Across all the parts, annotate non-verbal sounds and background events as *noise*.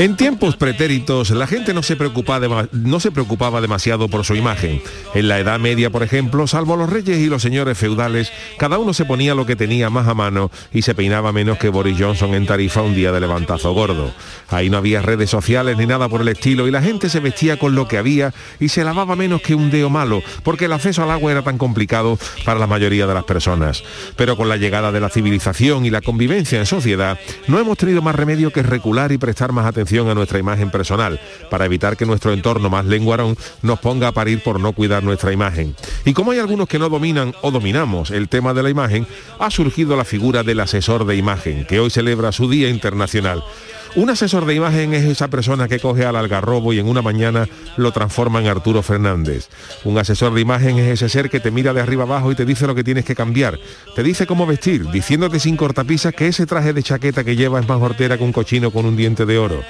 En tiempos pretéritos, la gente no se, preocupaba no se preocupaba demasiado por su imagen. En la Edad Media, por ejemplo, salvo los reyes y los señores feudales, cada uno se ponía lo que tenía más a mano y se peinaba menos que Boris Johnson en Tarifa un día de levantazo gordo. Ahí no había redes sociales ni nada por el estilo y la gente se vestía con lo que había y se lavaba menos que un deo malo, porque el acceso al agua era tan complicado para la mayoría de las personas. Pero con la llegada de la civilización y la convivencia en sociedad, no hemos tenido más remedio que recular y prestar más atención a nuestra imagen personal, para evitar que nuestro entorno más lenguarón nos ponga a parir por no cuidar nuestra imagen. Y como hay algunos que no dominan o dominamos el tema de la imagen, ha surgido la figura del asesor de imagen, que hoy celebra su Día Internacional. Un asesor de imagen es esa persona que coge al algarrobo y en una mañana lo transforma en Arturo Fernández. Un asesor de imagen es ese ser que te mira de arriba abajo y te dice lo que tienes que cambiar. Te dice cómo vestir, diciéndote sin cortapisas que ese traje de chaqueta que lleva es más hortera que un cochino con un diente de oro.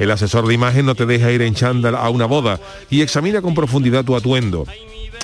El asesor de imagen no te deja ir en chándal a una boda y examina con profundidad tu atuendo.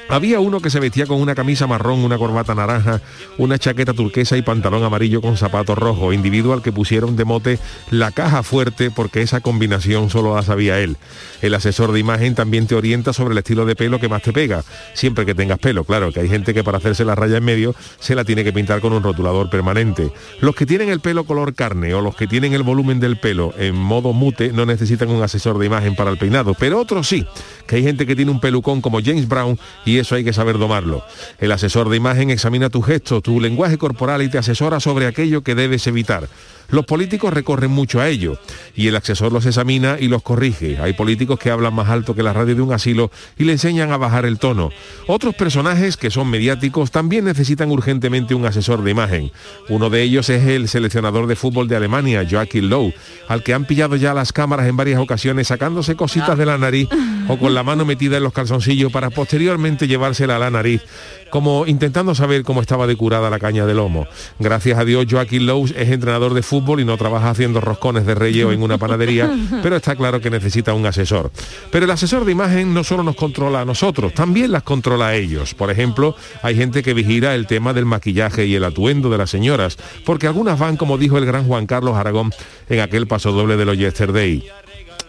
Había uno que se vestía con una camisa marrón, una corbata naranja, una chaqueta turquesa y pantalón amarillo con zapatos rojos, individuo al que pusieron de mote la caja fuerte porque esa combinación solo la sabía él. El asesor de imagen también te orienta sobre el estilo de pelo que más te pega, siempre que tengas pelo, claro, que hay gente que para hacerse la raya en medio se la tiene que pintar con un rotulador permanente. Los que tienen el pelo color carne o los que tienen el volumen del pelo en modo mute no necesitan un asesor de imagen para el peinado, pero otros sí, que hay gente que tiene un pelucón como James Brown y eso hay que saber domarlo. El asesor de imagen examina tu gesto, tu lenguaje corporal y te asesora sobre aquello que debes evitar. Los políticos recorren mucho a ello y el asesor los examina y los corrige. Hay políticos que hablan más alto que la radio de un asilo y le enseñan a bajar el tono. Otros personajes que son mediáticos también necesitan urgentemente un asesor de imagen. Uno de ellos es el seleccionador de fútbol de Alemania, Joachim Lowe, al que han pillado ya las cámaras en varias ocasiones sacándose cositas de la nariz o con la mano metida en los calzoncillos para posteriormente llevársela a la nariz como intentando saber cómo estaba decurada la caña de lomo. Gracias a Dios, Joaquín Lowe es entrenador de fútbol y no trabaja haciendo roscones de relleo en una panadería, *laughs* pero está claro que necesita un asesor. Pero el asesor de imagen no solo nos controla a nosotros, también las controla a ellos. Por ejemplo, hay gente que vigila el tema del maquillaje y el atuendo de las señoras, porque algunas van, como dijo el gran Juan Carlos Aragón, en aquel paso doble de los Yesterday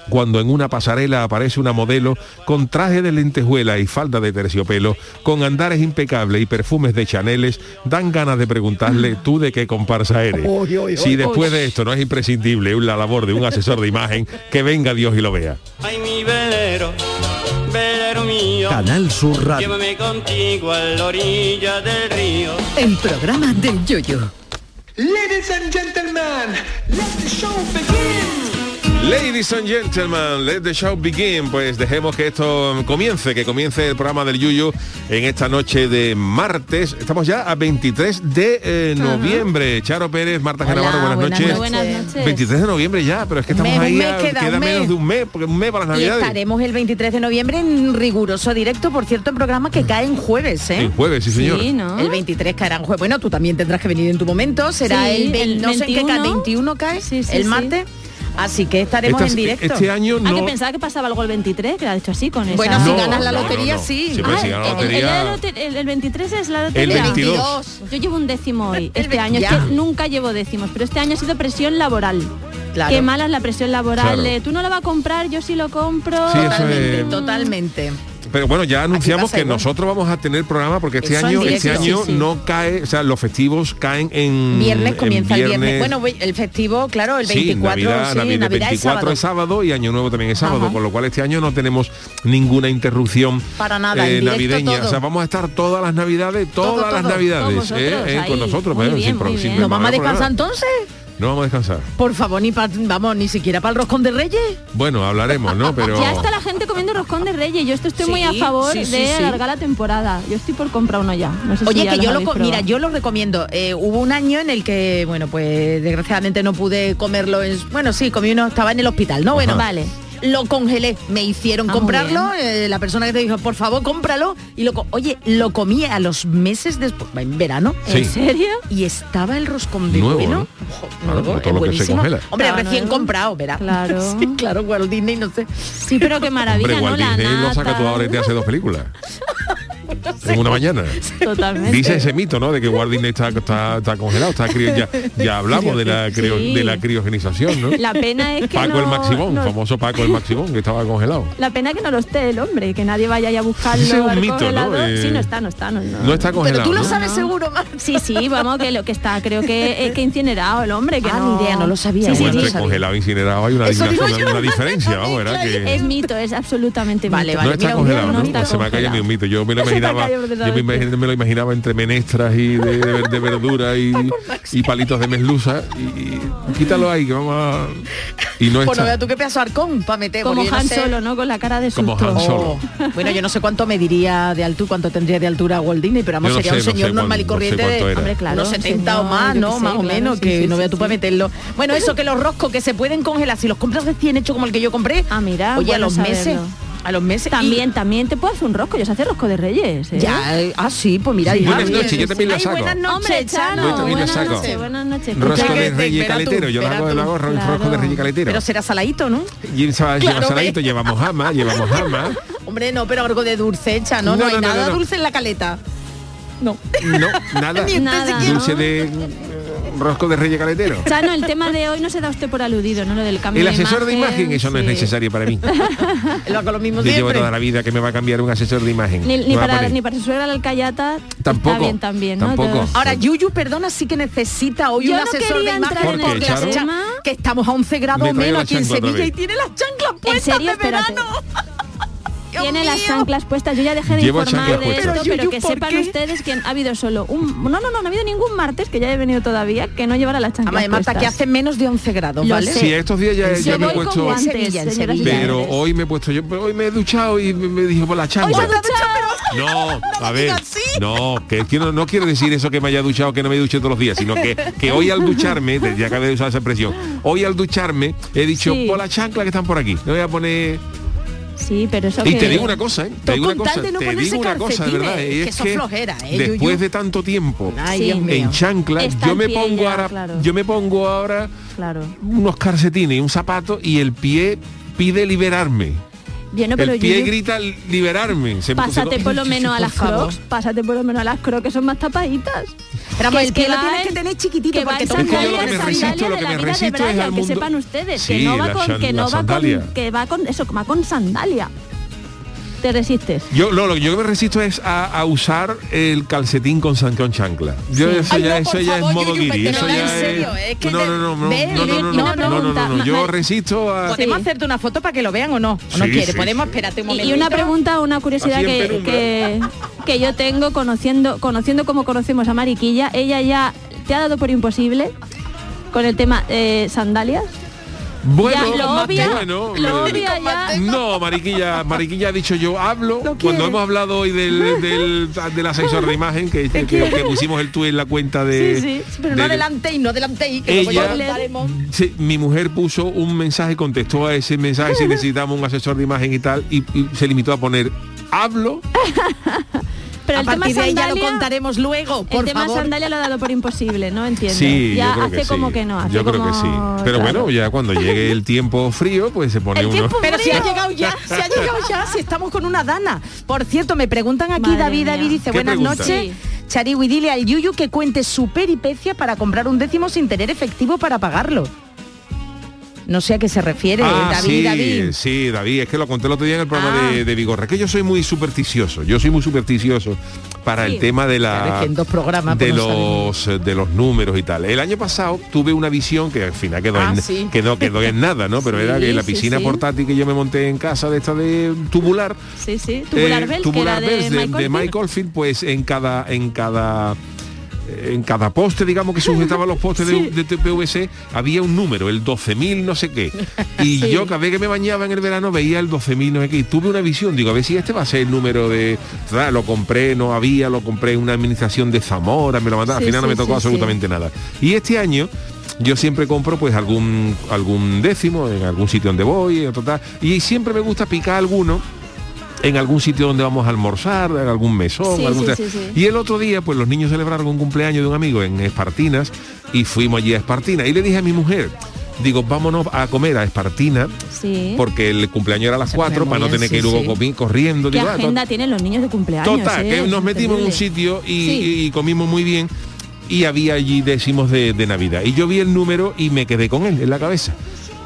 cuando en una pasarela aparece una modelo con traje de lentejuela y falda de terciopelo, con andares impecables y perfumes de Chaneles, dan ganas de preguntarle tú de qué comparsa eres. si después de esto no es imprescindible la labor de un asesor de imagen, que venga Dios y lo vea. Canal Sur Radio. Llévame contigo a la orilla del río. El programa del yoyo. Ladies and gentlemen, let the show begin. Ladies and gentlemen, let the show begin. Pues dejemos que esto comience, que comience el programa del Yuyu en esta noche de martes. Estamos ya a 23 de eh, noviembre. Charo Pérez, Marta Genavarro, buenas, noches. buenas noches. 23 de noviembre ya, pero es que estamos Mes, un ahí, mes, a- queda queda, un menos de un mes, porque un mes para las Y navidades. estaremos el 23 de noviembre en riguroso directo, por cierto, en programa que cae en jueves, ¿eh? En jueves, sí señor. Sí, ¿no? El 23 caerá en jueves. Bueno, tú también tendrás que venir en tu momento. Será Sí, el, ve- el no sé en qué cae, 21. 21 cae, Sí, sí, el sí. martes. Así que estaremos Estas- en directo. Este año Ah, no... que pensaba que pasaba algo el 23, que lo ha dicho así con esa... Bueno, si No, ganas la lotería, no, sí. Ah, si la el- el, lotería- día de la lote- el- el 23 es la El lotería. 22. Yo llevo un décimo hoy, *laughs* El este año. Es que nunca llevo décimos, pero este año ha sido presión laboral. Claro. Qué mala es la presión laboral. Claro. Tú no lo vas a comprar, yo sí lo compro. Sí, eso Totalmente, es- totalmente. Pero bueno, ya anunciamos que igual. nosotros vamos a tener programa porque este Eso año, este año Sí, sí. no cae, o sea, los festivos caen en Viernes en comienza el viernes. Bueno, el festivo, claro, el 24, sí, Navidad, Navidad, Navidad, es 24 sábado. es sábado y Año Nuevo también es sábado, Ajá. con lo cual este año no tenemos ninguna interrupción Para nada, directo navideña. todo. O sea, vamos a estar todas las navidades, todas Todo, las navidades, Con vosotros, eh, eh, con nosotros. Bien, sin sin. ¿Nos vamos a descansar entonces? No vamos a descansar. Por favor, ni pa- vamos, ni siquiera para el roscón de Reyes. Bueno, hablaremos, ¿no? *laughs* Pero Ya está la gente comiendo roscón de reyes. Yo esto estoy muy a favor sí, sí, de sí. alargar la temporada. Yo estoy por comprar uno ya. No sé si Oye, ya que yo lo mira, yo lo recomiendo. Eh, hubo un año en el que, bueno, pues desgraciadamente no pude comerlo. En, bueno, sí, comí uno, estaba en el hospital, ¿no? Bueno, Ajá. Vale. Lo congelé, me hicieron Ah, comprarlo, eh, la persona que te dijo, por favor, cómpralo, y lo, oye, lo comí a los meses después, en verano, Sí. ¿En serio? y estaba el roscón de Nuevo, bueno. ¿no? Ojo, Claro, nuevo, todo es lo que se buenísimo. congela. Hombre, Claro, recién nuevo. comprado, verá. Claro. *laughs* Sí, claro, Walt Disney, no sé. Sí, pero qué maravilla, Hombre, ¿no? Walt La Disney lo saca tú ahora y te hace dos películas. *laughs* en una mañana. Totalmente. Dice ese mito, ¿no? De que Disney está, está, está congelado, está crio- ya, ya hablamos de la, crio- Sí. de la criogenización, ¿no? La pena es que Paco no, el Maximón, no- famoso Paco el Maximón, que estaba congelado. La pena es que no lo esté el hombre, que nadie vaya ahí a buscarlo. Ese es un mito, ¿no? congelador. Eh, Sí, no está, no está. No, no. No está Pero congelado. tú lo ¿no? sabes No. seguro, Mar. Sí, sí, vamos, que lo que está, creo que es que incinerado el hombre, que Ah, no... ni idea, no lo sabía. Sí, sí, Bueno, no sí. lo entre sabía. congelado e incinerado hay una, Eso una- una- yo. una diferencia, vamos, ¿verdad? Que Es mito, es absolutamente Vale, mito. vale. no está congelado, no ¿no? está Se me ha caído un mito. Yo me lo ha *laughs* imaginaba, yo me, lo imaginaba entre menestras y de, de, ver- de verdura y, y palitos de meslusa. Y, y quítalo ahí, que vamos a... Y no Bueno, vea tú qué pedazo arcón para meter. Como no sé- Solo, ¿no? Con la cara de Como susto. Han Solo. Oh, bueno, yo no sé cuánto mediría de altura, cuánto tendría de altura Walt Disney, pero vamos, no sería sé, un no señor sé normal y no sé corriente de era. Hombre, claro, unos 70 o más, ¿no? sé, más o menos, sí, que sí, no sí, veas tú sí. para meterlo. Bueno, eso que los roscos que se pueden congelar, si los compras recién hechos como el que yo compré, Ah, mira, oye, a los meses. A los meses. y- También, también te puedo hacer un rosco, yo sé hacer rosco de reyes. ¿eh? Ya, eh, ah, sí, pues mira. Sí, buenas noches, yo también la Ay, saco. buenas noches, Hombre, Chano, Yo también la buenas saco. buenas noches. Rosco de reyes tú, caletero, yo lo hago, lo hago ro- Claro. rosco de reyes caletero. Pero será saladito, ¿no? Y lleva, lleva Claro, saladito, ve. llevamos jama, *laughs* llevamos jama. Hombre, no, pero algo de dulce hecha, ¿no? No, No, hay no, nada no, no. dulce en la caleta. No. No, nada. *laughs* Ni Nada. Dulce de rosco de reyes caletero. Chano, el tema de hoy no se da usted por aludido, ¿no? Lo del cambio El de asesor de imagen, eso no es necesario para mí. *laughs* Lo hago lo mismo Yo llevo toda la vida que me va a cambiar un asesor de imagen. Ni, para, ni para su suegra la alcayata Tampoco, está bien también, ¿no? tampoco. Entonces- Ahora, Yuyu, perdona, sí que necesita hoy Yo un no asesor de imagen porque que estamos a 11 grados menos aquí en Sevilla y tiene las chanclas ¿En puestas serio? de verano. Tiene las chanclas puestas. Yo ya dejé de Llevo informar chanclas de puestas. esto, Pero, pero, Yuyu, que ¿por sepan qué? ustedes que ha habido solo un... No, no, no, no ha habido ningún martes, que ya he venido todavía, que no llevara las chanclas Además, Marta, que hace menos de 11 grados, Lo ¿vale? sé. Sí, estos días ya, me he puesto... guantes, Sevilla, en señoras y Sevilla. Pero hoy me he puesto yo, hoy me he duchado y me, me dijo por la chancla. Hoy se ha duchado, *laughs* No, a ver, no, que, que no, no quiero decir eso que me haya duchado, que no me duche todos los días, sino que, que hoy al ducharme, ya acabé de usar esa expresión, hoy al ducharme he dicho, Sí. por la chancla que están por aquí, me voy a poner... Sí, pero eso Y que... te digo una cosa, ¿eh? Te digo una cosa, no te digo una cosa, de verdad, y que es eso que flojera, ¿eh, después de tanto tiempo Ay, en chancla, Está yo me pongo ahora, claro. yo me pongo ahora Claro. unos calcetines y un zapato y el pie pide liberarme. Bien, no, pero el pie Yuyu, grita liberarme. Se- Pásate se- por lo menos a las crocs, pásate por lo menos a las crocs que son más tapaditas. Pero Que el pie es lo va tienes en- que tener chiquitito que va porque en todo Es que yo lo que sandalias, me resisto, lo de que me resisto es que sepan ustedes Sí, que no va con que no va con que va con eso, va con sandalia. Te resistes. Yo lo, lo que yo me resisto es a, a usar el calcetín con san con chancla. Yo Sí. eso Ay, ya, no, eso ya favor, es modo guiri. Eso no, ya en es. serio, es que no, no, no, no, no, no, no, y no, una no, no, no, pregunta, no, Yo resisto a. Podemos Sí. hacerte una foto para que lo vean o no. ¿O no Sí, quiere? sí, Podemos, sí. espérate un Y- momento. Y una pregunta, una curiosidad que, que yo tengo conociendo, conociendo como conocemos a Mariquilla, ella ya te ha dado por imposible con el tema eh, sandalias. Bueno, Ya, lo obvia, bueno, lo obvia ya. No, Mariquilla, Mariquilla ha dicho yo hablo. No Cuando hemos hablado hoy del, del, del asesor de imagen, que, que, que pusimos el tuit en la cuenta de. Sí, sí, Pero no de- adelantéis, no adelantéis, que Ella, sí, mi mujer puso un mensaje, contestó a ese mensaje si *laughs* necesitamos un asesor de imagen y tal, y, y se limitó a poner hablo. *laughs* Pero A el tema partir de ahí ya lo contaremos luego, por el tema favor. sandalia lo ha dado por imposible, ¿no? Entiendo. Sí, ya yo creo hace que sí. como que no. Hace yo creo como- que sí. Pero claro. bueno, ya cuando llegue el tiempo frío, pues se pone El uno. tiempo Pero si ha llegado ya, si ha *laughs* llegado ya, si estamos con una dana. Por cierto, me preguntan aquí, Madre David, mía. David dice, ¿Qué buenas noches. Sí. Chariwi, dile al Yuyu que cuente su peripecia para comprar un décimo sin tener efectivo para pagarlo. No sé a qué se refiere, Ah, David, sí, David. sí, David, es que lo conté el otro día en el programa Ah. de, de Vigorra, que yo soy muy supersticioso, yo soy muy supersticioso para Sí. el tema de la en dos programas, de pues, no los eh, de los números y tal. El año pasado tuve una visión que al final quedó Ah, en sí. quedó, quedó en nada, ¿no? Pero era que la piscina portátil que yo me monté en casa de esta de tubular Sí, sí. Tubular eh, Tubular de, de, Michael de Field. Michael Field, pues en cada en cada en cada poste, digamos, que sujetaba los postes de, *laughs* de TPVC, había un número, el 12.000 no sé qué. *laughs* Y yo cada vez que me bañaba en el verano veía el 12.000 no sé qué. Y tuve una visión, digo, a ver si este va a ser el número de... ¿verdad? Lo compré, no había, lo compré en una administración de Zamora, me lo mandaron, Sí, al final no sí, me tocó sí, absolutamente nada. Y este año yo siempre compro pues algún algún décimo en algún sitio donde voy total, y siempre me gusta picar alguno en algún sitio donde vamos a almorzar, en algún mesón, Sí, algún sí, sí, y el otro día pues los niños celebraron un cumpleaños de un amigo en Espartinas y fuimos allí a Espartinas y le dije a mi mujer digo vámonos a comer a Espartina Sí. porque el cumpleaños era a las Se pone 4 muy para no tener que ir luego sí. corriendo ¿Qué digo, ah, agenda tienen los niños de cumpleaños? Total, eh? que nos metimos en un sitio y, comimos muy bien y había allí décimos de, de Navidad. Y yo vi el número y me quedé con él en la cabeza.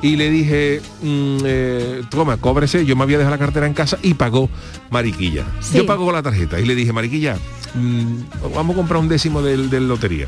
Y le dije, mm, eh, toma, cóbrese, yo me había dejado la cartera en casa y pagó Mariquilla. Sí. Yo pago con la tarjeta y le dije, Mariquilla, mm, vamos a comprar un décimo del, del lotería.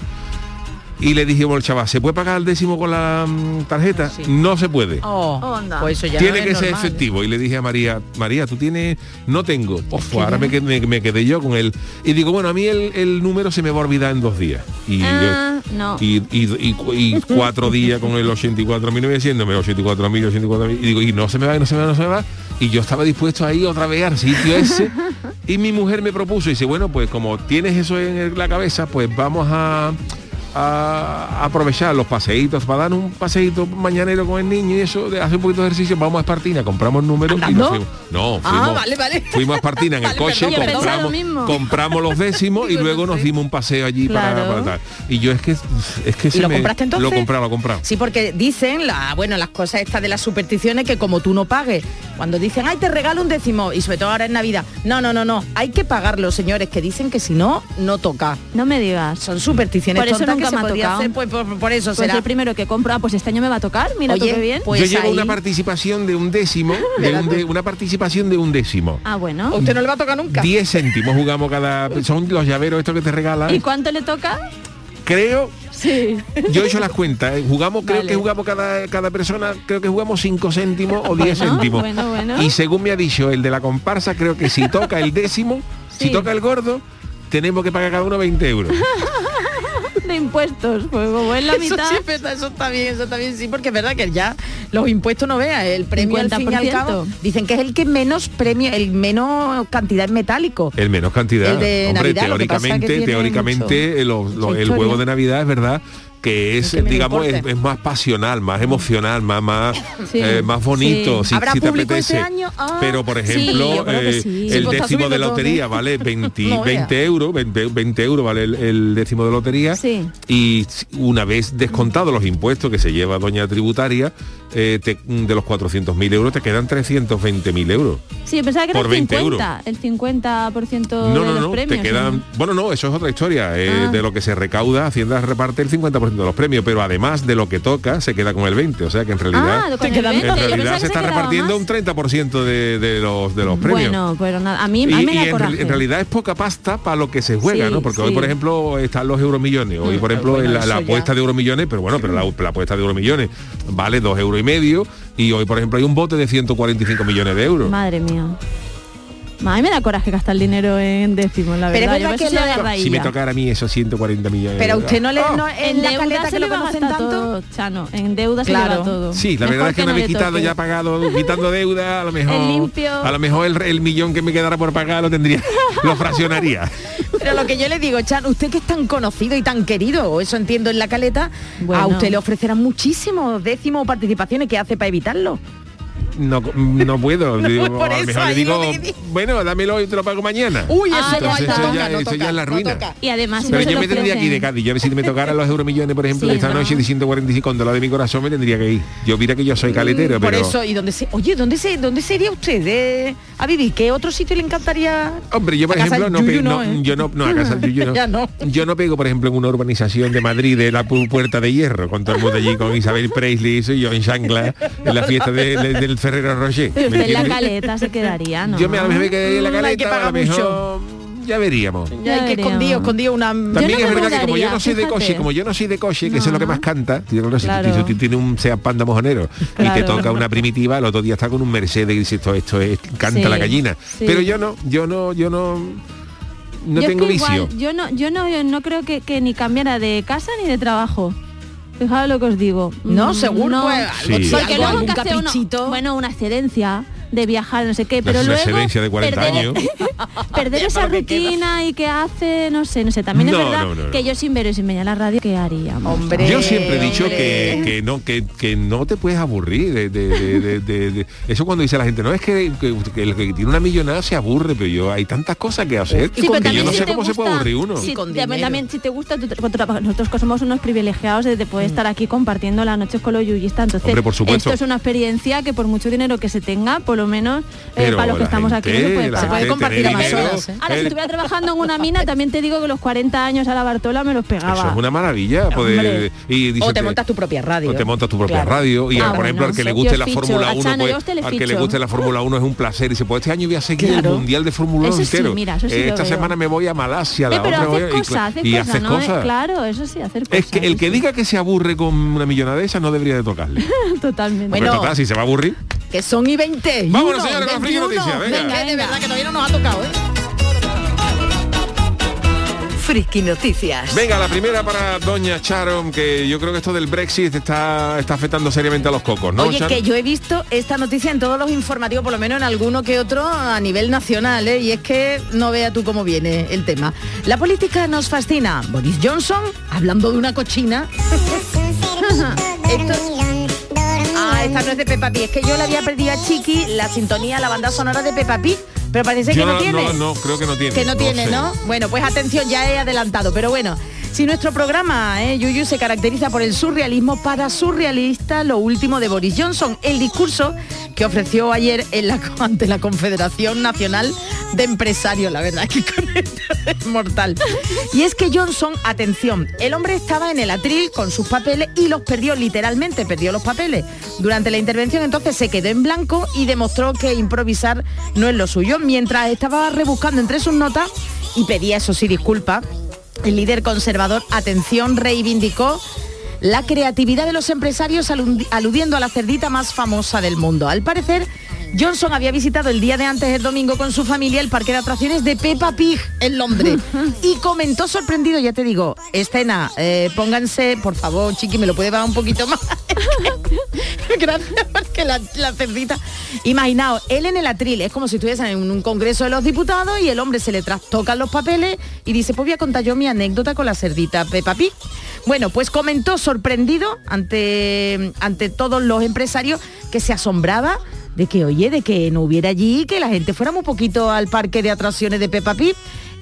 Y le dije, bueno, chaval, ¿se puede pagar el décimo con la mm, tarjeta? Sí. No se puede. Oh, Onda. pues eso ya Tiene no que es ser normal. efectivo. Y le dije a María, María, tú tienes, no tengo. Ahora me quedé, me- me quedé yo con él. Y digo, bueno, a mí el, el número se me va a olvidar en dos días. Y, yo- Ah, no. y, y- y- y cuatro días con el 84.000 diciéndome 84.000, 84.000. Y digo, y no se me va, y no se me va, no se me va. Y yo estaba dispuesto a ir otra vez al sitio ese. *laughs* y mi mujer me propuso, y dice, bueno, pues como tienes eso en la cabeza, pues vamos a a aprovechar los paseitos para dar un paseíto mañanero con el niño y eso de hacer un poquito de ejercicio vamos a Espartina compramos números y nos fuimos no Ah, fuimos, vale, vale. fuimos a Espartina en el *laughs* Vale, coche compramos, lo los décimos *laughs* y luego no nos dimos un paseo allí para, Claro. para tal y yo es que es que ¿Y se lo me- compraste entonces? lo he comprado lo he comprado Sí, porque dicen, la, bueno, las cosas estas de las supersticiones que como tú no pagues, cuando dicen, ay, te regalo un décimo, y sobre todo ahora en Navidad, no, no, no, no, hay que pagarlo, señores, que dicen que si no, no toca. No me digas. Son supersticiones Por eso tontas nunca que se me ha podría tocado. hacer, pues por, por eso Pues será. el primero que compro, ah, pues este año me va a tocar, mira tú Oye, qué bien. pues yo llevo ahí- una participación de un décimo *laughs* de un de- una participación de un décimo Ah, bueno. ¿A usted no le va a tocar nunca? 10 céntimos jugamos cada son los llaveros estos que te regalan ¿Y cuánto le toca? creo Sí. Yo he hecho las cuentas, ¿eh? jugamos, creo Vale. que jugamos cada, cada persona, creo que jugamos 5 céntimos o 10 Bueno, céntimos. bueno, bueno. Y según me ha dicho el de la comparsa, creo que si toca el décimo, si toca el gordo, tenemos que pagar cada uno 20 euros. *laughs* De impuestos, pues como es la *laughs* Eso mitad. sí es verdad, eso está bien, eso está bien, sí, porque es verdad que ya los impuestos no vean, el premio al fin y al 50%. cabo, dicen que es el que menos premio, el menos cantidad en metálico. El menos cantidad. El de Hombre, Navidad, lo que pasa es que teóricamente, teóricamente eh, lo- lo- mucha el juego de Navidad es verdad que es, que digamos, es, más pasional, más emocional, más más, *laughs* Sí. eh, más bonito, Sí. si, ¿Habrá si te apetece. este año? Ah. Pero por ejemplo, eh, el pues está décimo de todo, lotería vale *laughs* 20, No vea. 20 euros, 20, 20 euros vale el, el décimo de lotería. Y una vez descontados los impuestos que se lleva doña tributaria, eh, te- de los 400.000 euros te quedan 320.000 euros. Sí, pensaba que era Por el 20 euros. 50, el 50% No, de no, los no, premios. te quedan... ¿no? Bueno, no, eso es otra historia. eh, Ah. De lo que se recauda, Hacienda reparte el 50% de los premios, pero además de lo que toca, se queda con el 20%. O sea que en realidad... Ah, con Te el quedan- 20, en yo pensaba realidad que se está repartiendo más. un 30% de, de los, de los premios. Bueno, pero nada, a mí, a Y, mí me y da en, realidad es poca pasta para lo que se juega, Sí, ¿no? Porque hoy, por ejemplo, están los euromillones. Hoy, por ejemplo, bueno, la, la eso ya. apuesta de euromillones, pero bueno, pero la, la apuesta de euromillones vale dos euros y medio. Y hoy, por ejemplo, hay un bote de 145 millones de euros. Madre mía. A mí me da coraje gastar dinero en décimos, la Pero es verdad. Yo que lo. Si me tocara a mí esos 140 millones. Pero usted no le euros. no, En en la caleta se que lo conocen tanto. todo, Chano. En deuda se Claro. va todo. Sí, la Mejor verdad es que, no una vez le quitado, toque. ya pagado, *laughs* quitando deuda, a lo mejor. El limpio. A lo mejor el, el millón que me quedara por pagar lo tendría, lo fraccionaría. *laughs* Pero lo que yo le digo, Chan, usted que es tan conocido y tan querido, o eso entiendo en la caleta, a usted le ofrecerán muchísimos décimos participaciones que hace para evitarlo. No, no puedo. No, *laughs* digo, por a lo eso mejor le digo, bueno, dámelo y te lo pago mañana. Uy, eso Ah, entonces no eso toca, ya- no eso ya toca, es la ruina. Y además, Pero no se yo me tendría que ir de Cádiz. Yo si me tocara los euromillones, por ejemplo, Sí, esta ¿no? noche de 145 con dólares de mi corazón, me tendría que ir. Yo mira que yo soy caletero, Mm, Por pero... eso, y dónde se, oye, ¿dónde se, dónde sería usted de, a vivir? ¿Qué otro sitio le encantaría? Hombre, yo por ejemplo no, ¿eh? yo no, no a casa del Yuyu *laughs* no. Yo no pego, por ejemplo, en una urbanización de Madrid de la pu- Puerta de Hierro, con todo el mundo allí, con Isabel Presley, y yo en Shangla, *laughs* en la fiesta de- de- del Ferrero Rocher. Pero ¿me usted en la caleta se quedaría, ¿no? Yo me, a me quedé en la Mm, hay que caleta, a lo pagar mejor ya veríamos. Ya hay que escondido, escondido una... También no es verdad que como yo no soy de coche, como yo no soy de coche, que eso es lo que más canta, tío, no, si tú- Claro. si tú tienes un Seat Panda mojonero y te toca una primitiva, el otro día está con un Mercedes y dice esto, esto es, canta Sí, la gallina. sí. Pero yo no, yo no, yo no no Yo es tengo igual, vicio. yo no, yo no, yo no creo que, que ni cambiara de casa ni de trabajo. Fijaos lo que os digo. No, Mm, seguro, no. pues, Sí. Porque luego algún que hace uno- bueno, una excedencia de viajar, no sé qué, pero luego de 40 perder, años. *laughs* perder esa rutina y que hace, no sé, no sé. También No, es verdad no, no, no. que yo sin ver y sin venir a la radio, ¿qué haríamos? Hombre, Yo siempre he dicho que, hombre. que no que, que no te puedes aburrir de, de- de- de- de- de- eso cuando dice la gente no es que, que- que el que tiene una millonada se aburre pero yo hay tantas cosas que hacer Y Sí, que yo no si sé cómo se puede aburrir uno si- también, también, si te gusta, nosotros somos unos privilegiados de, de poder estar aquí compartiendo las noches con los yuyistas. Entonces, Hombre, por supuesto. esto es una experiencia que por mucho dinero que se tenga, por lo menos eh, para los que estamos aquí no gente, se puede puede compartir a más dinero, horas, ¿eh? Ahora, si eh, estuviera trabajando en una mina, también te digo que los 40 años a la Bartola me los pegaba. eso es una maravilla poder Hombre. y dice O te que- montas tu propia radio. o te montas tu propia Claro. radio y Ah, por ejemplo al que le guste la Fórmula a 1 Chano, pues, al que le guste la Fórmula 1 es un placer y dice pues este año voy a seguir Claro. el mundial de Fórmula 1 Eso sí, entero mira, sí Eh, esta veo. semana me voy a Malasia la Eh, pero otra voy haces a- y- cosas, haces y, cosas, haces ¿no? cosas Claro, eso sí, hacer cosas. es que el que diga que se aburre con una millonada de esas no debería de tocarle. *laughs* Totalmente. Bueno. total, si se va a aburrir Que son y 20. Vámonos, señores, con la friki 21. noticia, venga. Venga, de verdad que todavía no nos ha tocado, ¿eh? Friki Noticias. Venga, la primera para Doña Sharon, que yo creo que esto del Brexit está, está afectando seriamente a los cocos, ¿no? Oye, Sharon? que yo he visto esta noticia en todos los informativos, por lo menos en alguno que otro a nivel nacional, ¿eh? y es que no vea tú cómo viene el tema. La política nos fascina. Boris Johnson, hablando de una cochina. *laughs* Esto- Ah, esta no es de Peppa Pig, es que yo le había perdido a Chiqui la sintonía, la banda sonora de Peppa Pig, pero parece Yo que no, tiene. No, no, creo que no tiene. Que no, tiene, sé. ¿no? Bueno, pues atención, ya he adelantado, pero bueno. Si nuestro programa, eh, Yuyu, se caracteriza por el surrealismo, para surrealista lo último de Boris Johnson, el discurso que ofreció ayer en la, *laughs* ante la Confederación Nacional de Empresarios, la verdad que con esto es mortal. Y es que Johnson, atención, el hombre estaba en el atril con sus papeles y los perdió, literalmente perdió los papeles. Durante la intervención entonces se quedó en blanco y demostró que improvisar no es lo suyo. Mientras estaba rebuscando entre sus notas y pedía, eso sí, disculpas, el líder conservador, atención, reivindicó la creatividad de los empresarios alu- aludiendo a la cerdita más famosa del mundo. Al parecer, Johnson había visitado el día de antes, el domingo, con su familia el parque de atracciones de Peppa Pig en Londres *laughs* y comentó sorprendido, ya te digo, escena, eh, pónganse, por favor, chiqui, me lo puede bajar un poquito más. *laughs* Gracias, porque la, la cerdita. Imaginaos, él en el atril, es como si estuviesen en un congreso de los diputados y el hombre se le trastocan los papeles y dice, pues voy a contar yo mi anécdota con la cerdita Peppa Pig. Bueno, pues comentó sorprendido ante, ante todos los empresarios que se asombraba de que, oye, de que no hubiera allí, que la gente fuera un poquito al parque de atracciones de Peppa Pig.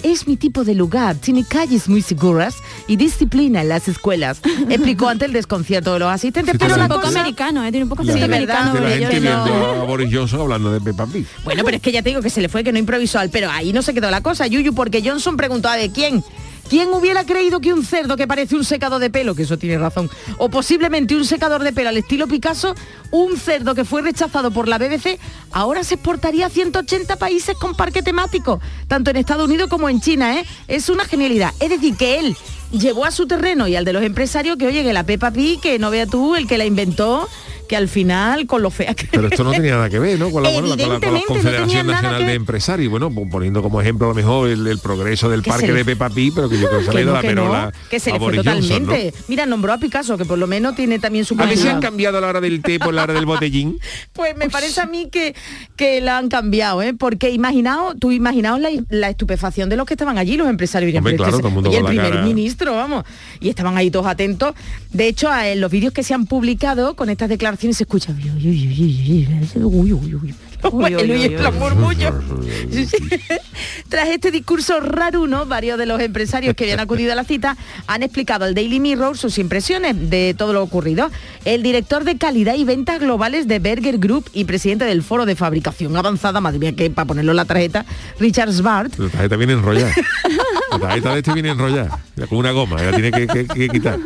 Es mi tipo de lugar, tiene calles muy seguras y disciplina en las escuelas, *laughs* explicó ante el desconcierto de los asistentes. Sí, pero la un poco cosa- americano, ¿eh? tiene un poco americano. de la de gente ellos, viendo no. a Boris Johnson hablando de Peppa Pig. Bueno, pero es que ya te digo que se le fue que no improvisó al, pero ahí no se quedó la cosa, Yuyu, porque Johnson preguntó a de quién. ¿Quién hubiera creído que un cerdo que parece un secador de pelo, que eso tiene razón, o posiblemente un secador de pelo al estilo Picasso, un cerdo que fue rechazado por la BBC, ahora se exportaría a 180 países con parque temático, tanto en Estados Unidos como en China, ¿eh? Es una genialidad. Es decir, que él llevó a su terreno y al de los empresarios que, oye, que la Peppa Pig, que no vea tú, el que la inventó, que al final, con lo fea que Pero esto no tenía nada que ver, ¿no? Con la, con la- con la no Confederación Nacional de. Empresarios. Bueno, po- poniendo como ejemplo a lo mejor el, el progreso del parque le- de Peppa Pig, pero que yo creo que se le ha ido la perola que se le fue Boris Johnson, ¿no? totalmente. Mira, nombró a Picasso, que por lo menos tiene también su A mí se han cambiado a la hora del té por la hora del botellín. *laughs* Pues me parece a mí que, que la han cambiado, ¿eh? Porque imaginaos, tú imaginaos la, la estupefacción de los que estaban allí, los empresarios. Hombre, "Pero claro, todo el mundo oye, el primer cara- ministro, vamos. Y estaban ahí todos atentos. De hecho, a- en los vídeos que se han publicado con estas declaraciones se escucha. *laughs* Tras este discurso raruno, varios de los empresarios que habían acudido a la cita han explicado al Daily Mirror sus impresiones de todo lo ocurrido. El director de calidad y ventas globales de Berger Group y presidente del foro de fabricación avanzada, madre mía, que para ponerlo en la tarjeta, Richard Svart, La tarjeta viene enrollada. La tarjeta de este viene enrollada. Con una goma, la tiene que, que- que quitar.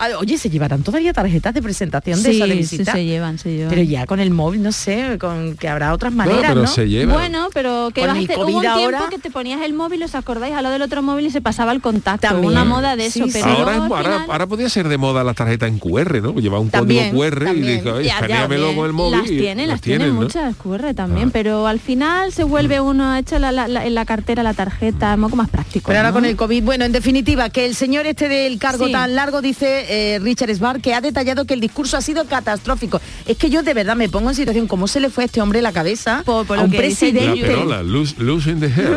Ah, Oye, ¿se llevarán todavía tarjetas de presentación de Sí, esa de sí, visita? se llevan, se llevan. Pero ya con el móvil, no sé, con que habrá otras Bueno, maneras, pero ¿no? se lleva. Bueno, pero que vas a hacer- COVID hubo un tiempo ahora- que te ponías el móvil, ¿os acordáis? Al lado del otro móvil y se pasaba el contacto. También. Una moda de eso, Sí, pero sí. ahora, es- al ahora, final- ahora podría ser de moda las tarjetas en QR, ¿no? Lleva un También, código QR y también. dice, "Oye, Ya, ya, escaneamelo con el móvil. Las y tienen, las tienen ¿no? muchas QR también, Ah. pero al final se vuelve uno hecho la, la- la- en la cartera la tarjeta, un poco más práctico. Pero ahora con el COVID, bueno, en definitiva, que el señor este del cargo Sí. tan largo dice eh, Richard Sbar que ha detallado que el discurso ha sido catastrófico. Es que yo de verdad me pongo en situación cómo se le fue a este hombre la cabeza Por- por a lo un que dice La presidente. perola, lose, lose in the hair.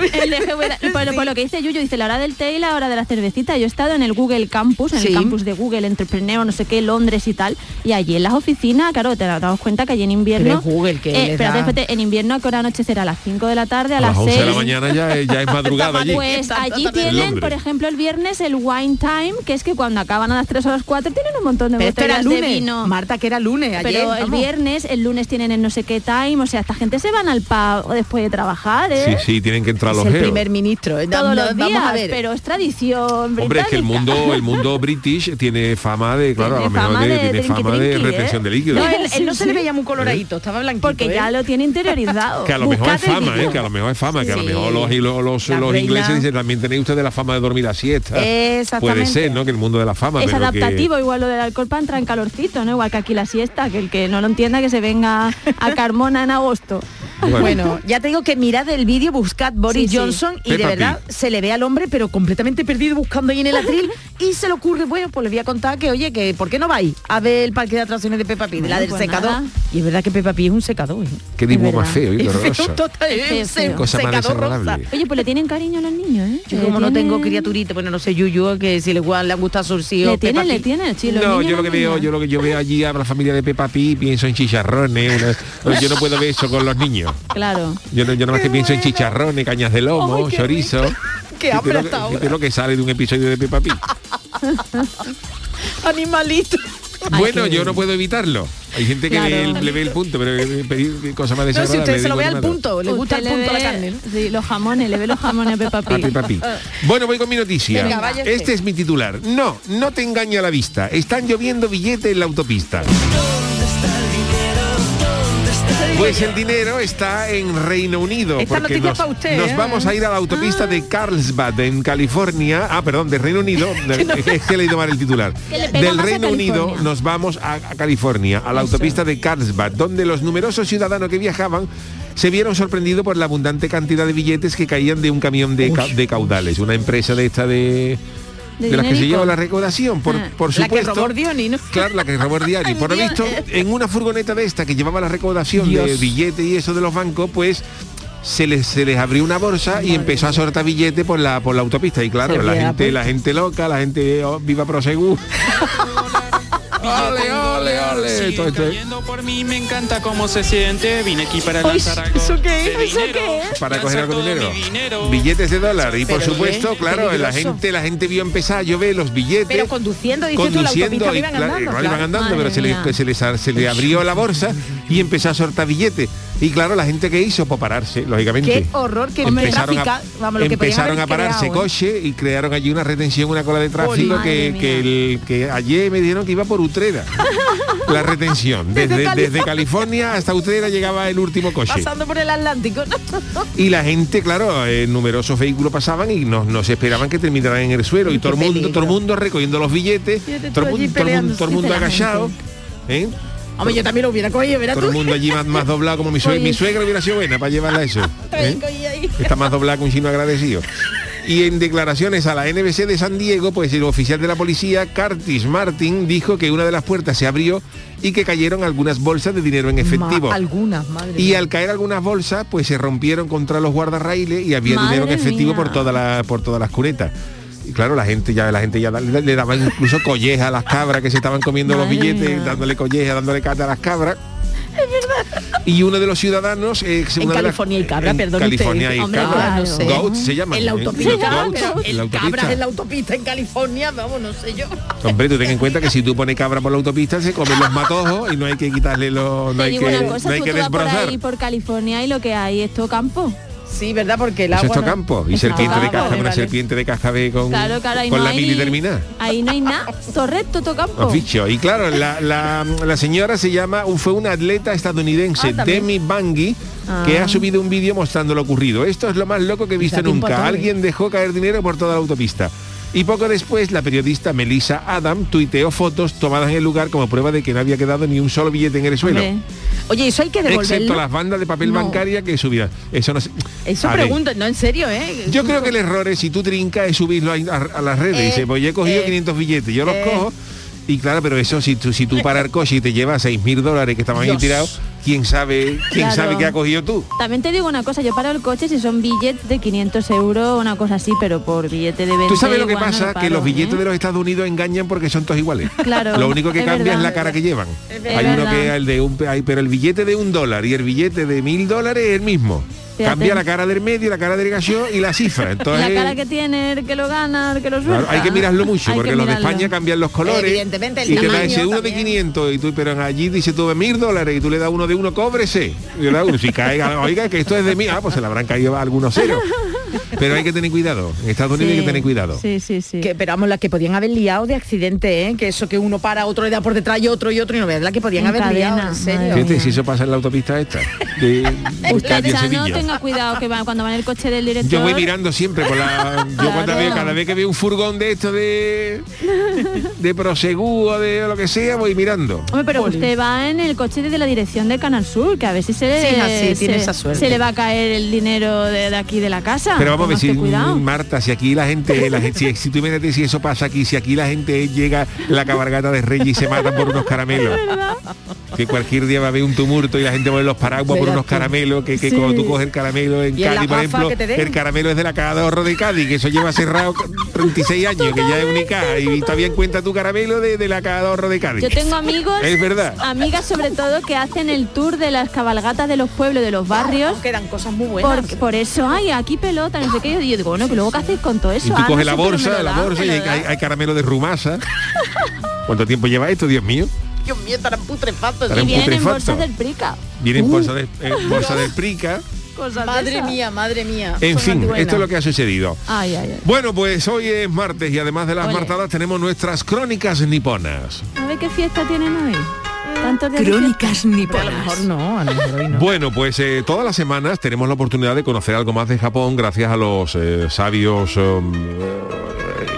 Por, *laughs* por lo que dice Yuyo, dice la hora del té y la hora de la cervecita. Yo he estado en el Google Campus, en Sí. el campus de Google, Entrepreneur, no sé qué, Londres y tal. Y allí en las oficinas, claro, te das cuenta que allí en invierno... Pero Google, que eh, espérate, en invierno, ¿a qué hora anochecerá? A las 5 de la tarde, a, A las 11 de la 6. mañana ya, es- ya es *laughs* madrugada allí. Pues allí En tienen, por ejemplo, el viernes el wine time, que es que cuando acaban a las 3 o las 4 tienen un montón de Pero esto era botellas de vino. Marta, que era lunes ayer. Pero el vamos. viernes, el lunes tienen el no sé qué time, o sea, esta gente se van al pub después de trabajar, ¿eh? Sí, sí, tienen que entrar Es los el geos. primer ministro. eh, Todos no, los días, vamos a ver. pero es tradición Hombre, es que el británica. mundo, el *laughs* mundo british tiene fama de, claro, a lo mejor fama de, de tiene drinky fama de ¿eh? retención de líquidos. No, él, él no Sí, se le veía muy coloradito, estaba blanquito. Porque ¿eh? ya lo tiene interiorizado. *laughs* Que a lo mejor es fama, ¿eh? que a lo mejor es fama, que a lo Sí. mejor los, los, los, La los reina. ingleses dicen también tenéis ustedes la fama de dormir a siesta. Exactamente. Puede ser, ¿no? Que el mundo de la fama. es pero igual lo del alcohol para entrar en calorcito, ¿no? Igual que aquí la siesta, que el que no lo entienda que se venga a *laughs* Carmona en agosto. Bueno, ya te digo que mirad el vídeo, buscad Boris Sí, sí. Johnson y de verdad Pig. se le ve al hombre pero completamente perdido buscando ahí en el *laughs* atril y se le ocurre, bueno, pues le voy a contar que, oye, que ¿por qué no vais a ver el parque de atracciones de Peppa Pig, de la Bueno, del pues secador? nada. Y es verdad que Peppa Pig es un secador. ¿eh? Qué dibujo más feo y *laughs* Es horroroso. feo, total, es Feo, un feo. Cosa más secador rosa. desagradable. Oye, pues le tienen cariño a los niños, ¿eh? Yo como no tengo criaturita, bueno, no sé, Yuyu, que si le, gua- le gusta surcido. Le tienen, le tienen, sí, no, yo lo que veo, yo lo que yo veo allí a la familia de Peppa Pig pienso en chicharrones, yo no puedo ver eso con los niños. Claro. Yo no, yo nada más que pienso en chicharrones, cañas de lomo, Ay, chorizo. *laughs* Qué Fíjate hambre lo que- sale de un episodio de Peppa Pig. *laughs* Animalito. bueno, yo no puedo evitarlo. Hay gente que Claro. ve el- le ve el punto, pero pedir cosas más No, si desagradables. usted se lo ve al punto, le gusta el punto a la ve- carne. Sí, los jamones, le ve los jamones a Peppa A Pig. Peppa Pig. Bueno, voy con mi noticia. Venga, este es mi titular. No, no te engaña la vista. Están lloviendo billetes en la autopista. Pues el dinero está en Reino Unido. Esta porque nos, pa' usted, nos ¿eh? vamos a ir a la autopista de Carlsbad, en California. Ah, perdón, de Reino Unido. *laughs* es que he leído mal el titular. Del Reino Unido nos vamos a, a California, a la Eso. autopista de Carlsbad, donde los numerosos ciudadanos que viajaban se vieron sorprendidos por la abundante cantidad de billetes que caían de un camión de, ca- de caudales. Una empresa de esta de... De De, las que se lleva la recaudación, por, Ah. por La que supuesto. robó Ordioni, ¿no? Claro, la que robó Ordiani. Por lo *laughs* visto, en una furgoneta de esta que llevaba la recaudación de billetes y eso de los bancos, pues se les, se les abrió una bolsa y empezó a soltar billetes por la por la autopista. Y claro, la gente, pues. la gente loca, la gente oh, viva Prosegur. *laughs* ole, ole, ole. Cayendo por mí, me encanta cómo se siente. Vine aquí para lanzar algo ¿eso qué es? ¿Eso dinero. qué es? para coger algo de dinero. Billetes de dólar. Y por Pero supuesto, bien, claro, la gente, la gente vio empezar a llover los billetes. Pero conduciendo, dices tú, la conduciendo autopista iban claro, andando, claro, iban andando, pero se le, mía. se, les, se le abrió la bolsa y empezó a soltar billetes. Y claro, la gente que hizo, pues pararse, lógicamente. Qué horror, que empezaron tráfica, a, vamos, lo que empezaron a pararse creado, ¿eh? coches y crearon allí una retención, una cola de tráfico que, que, el- que ayer me dijeron que iba por Utrera. *laughs* la retención. Desde Desde, California. desde California hasta Utrera llegaba el último coche. Pasando por el Atlántico. Y la gente, claro, eh, numerosos vehículos pasaban y no, no se esperaban que terminaran en el suelo. Y todo el mundo, peligro. todo el mundo recogiendo los billetes, todo el mundo, todo el mundo, agachado. ¿eh? Hombre, yo también lo hubiera cogido, verás Todo el mundo allí más, más doblado como mi suegra. Mi suegra hubiera sido buena para llevarla eso. *laughs* ¿eh? Está más doblada que un chino agradecido. Y en declaraciones a la NBC de San Diego, pues el oficial de la policía, Curtis Martin, dijo que una de las puertas se abrió y que cayeron algunas bolsas de dinero en efectivo. Ma- algunas, madre Y mía. al caer algunas bolsas, pues se rompieron contra los guardarraíles y había Madre dinero en efectivo mía. por toda la, por todas las cunetas. Y claro, la gente ya, la gente ya le, le daba incluso colleja a las cabras que se estaban comiendo los billetes, mía. dándole colleja, dándole cata a las cabras. Y uno de los ciudadanos eh, En una de las- California hay cabra, perdón. California hay Hombre, cabra. no sé. Goats se llaman. En la autopista, goats pero en la el cabras autopista. en la autopista en California, vamos, no sé yo. Hombre, tú ten en cuenta que si tú pones cabra por la autopista se comen los matojos y no hay que quitarle los. No hay que, una cosa, no hay tú que te vas por desbrozar. ahí por California y lo que hay es todo campo. Sí, ¿verdad? Porque el Eso agua... es no- Tocampo. Y serpiente de cascabel, una Vale. serpiente de con, Claro, claro, ahí con no la hay mili terminada. Ahí no hay nada. Torrecto, Tocampo. Bichos. Y claro, la, la- la señora se llama, fue una atleta estadounidense, Ah. Demi Bungie, que ha subido un vídeo mostrando lo ocurrido. Esto es lo más loco que he visto nunca. Alguien dejó caer dinero por toda la autopista. Y poco después, la periodista Melissa Adam tuiteó fotos tomadas en el lugar como prueba de que no había quedado ni un solo billete en el suelo. Hombre, Oye, eso hay que devolverlo. Excepto las bandas de papel No. bancaria que subían. Eso no se- Eso A ver, pregunto, no en serio, ¿eh? yo creo que el error es si tú trincas es subirlo a, a- a las redes. Eh, Dice, pues yo he cogido eh, 500 billetes, yo los eh. cojo. Y claro, pero eso si tú, si tú paras el coche y te llevas 6 mil dólares que estaban ahí tirados, ¿quién sabe quién Claro. sabe qué ha cogido tú? También te digo una cosa, yo paro el coche si son billetes de 500 euros, una cosa así, pero por billete de 20 ¿Tú sabes lo que igual no pasa? lo que paro, los billetes ¿eh? de los Estados Unidos engañan porque son todos iguales. Claro, Lo único que es cambia es verdad. la cara que llevan. Hay Es uno que el de un hay, pero el billete de un dólar y el billete de mil dólares es el mismo. Cambia la cara del medio, la cara del gallo y la cifra. *laughs* Entonces, La cara que tiene, el que lo gana, el que lo Claro, suelta. hay que mirarlo mucho Hay porque que los de. España cambian los colores Evidentemente, el y te da ese uno de también. 500 y tú pero allí dice tú de mil dólares y tú le das uno de uno cóbrese y le das uno si cae *laughs* oiga que esto es de mí ah pues se le habrán caído algunos ceros *laughs* pero hay que tener cuidado en Estados Unidos hay que tener cuidado Sí, sí, sí. Que, pero vamos, las que podían haber liado de accidente, ¿eh? Que eso que uno para, otro le da por detrás y otro y otro y no veas la que podían En haber liado, cadena, en serio. madre Fíjate si eso pasa en la autopista esta de, de Tenga cuidado que va, cuando va en el coche del director. yo voy mirando siempre por la yo Claro. cuando veo- cada vez que veo un furgón de esto de de Prosegur o de lo que sea voy mirando Hombre, pero usted va en el coche de la dirección de Canal Sur, que a ver si se le, Sí, se, tiene esa suerte. se le va a caer el dinero de, de aquí de la casa. Pero vamos a ver si cuidado. Marta, si aquí la gente, la gente si, si tú imagínate si eso pasa aquí, si aquí la gente llega la cabalgata de Reyes y se matan por unos caramelos. *laughs* Que cualquier día va a haber un tumulto y la gente pone los paraguas por unos caramelos, que, que Sí. cuando tú coges el caramelo en Y en la Cádiz, por ejemplo, el caramelo es de la caja de ahorro de Cádiz, que eso lleva cerrado 36 años, que ya es única, y todavía encuentra tu caramelo de, de la caja de ahorro de Cádiz. Yo tengo amigos, Es verdad. amigas sobre todo, que hacen el tour de las cabalgatas de los pueblos, de los barrios. Quedan cosas muy buenas. Por, por eso, ay, aquí pelota, no sé qué. Y yo digo, bueno, que luego qué hacéis con todo eso. Y tú Ah, coges no la bolsa, la da, bolsa, y hay, hay- hay caramelo de rumasa. ¿Cuánto tiempo lleva esto, Dios mío? Dios mío, estarán putrefactos. Estarán Y vienen en bolsas del prica. Viene en bolsa de, en *laughs* bolsa del prica. Cosas Madre mía, madre mía. En Son fin, esto es lo que ha sucedido. Ay, ay, ay. Bueno, pues hoy es martes y además de las martadas tenemos nuestras crónicas niponas. A ver qué fiesta tienen hoy. Crónicas Pero a lo niponas. mejor no, a lo mejor hoy no. Bueno, pues eh, todas las semanas tenemos la oportunidad de conocer algo más de Japón gracias a los eh, sabios um, eh,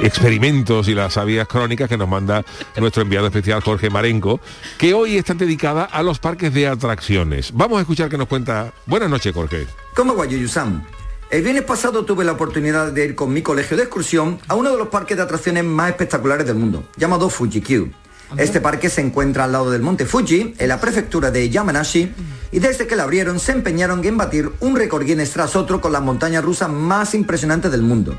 experimentos y las sabias crónicas que nos manda nuestro enviado especial Jorge Marenco, que hoy están dedicadas a los parques de atracciones. Vamos a escuchar que nos cuenta. Buenas noches, Jorge. ¿Cómo va, Yuyu-san? El viernes pasado tuve la oportunidad de ir con mi colegio de excursión a uno de los parques de atracciones más espectaculares del mundo, llamado Fuji-Q. Este parque se encuentra al lado del monte Fuji, en la prefectura de Yamanashi, y desde que lo abrieron se empeñaron en batir un récord Guinness tras otro con las montañas rusas más impresionantes del mundo.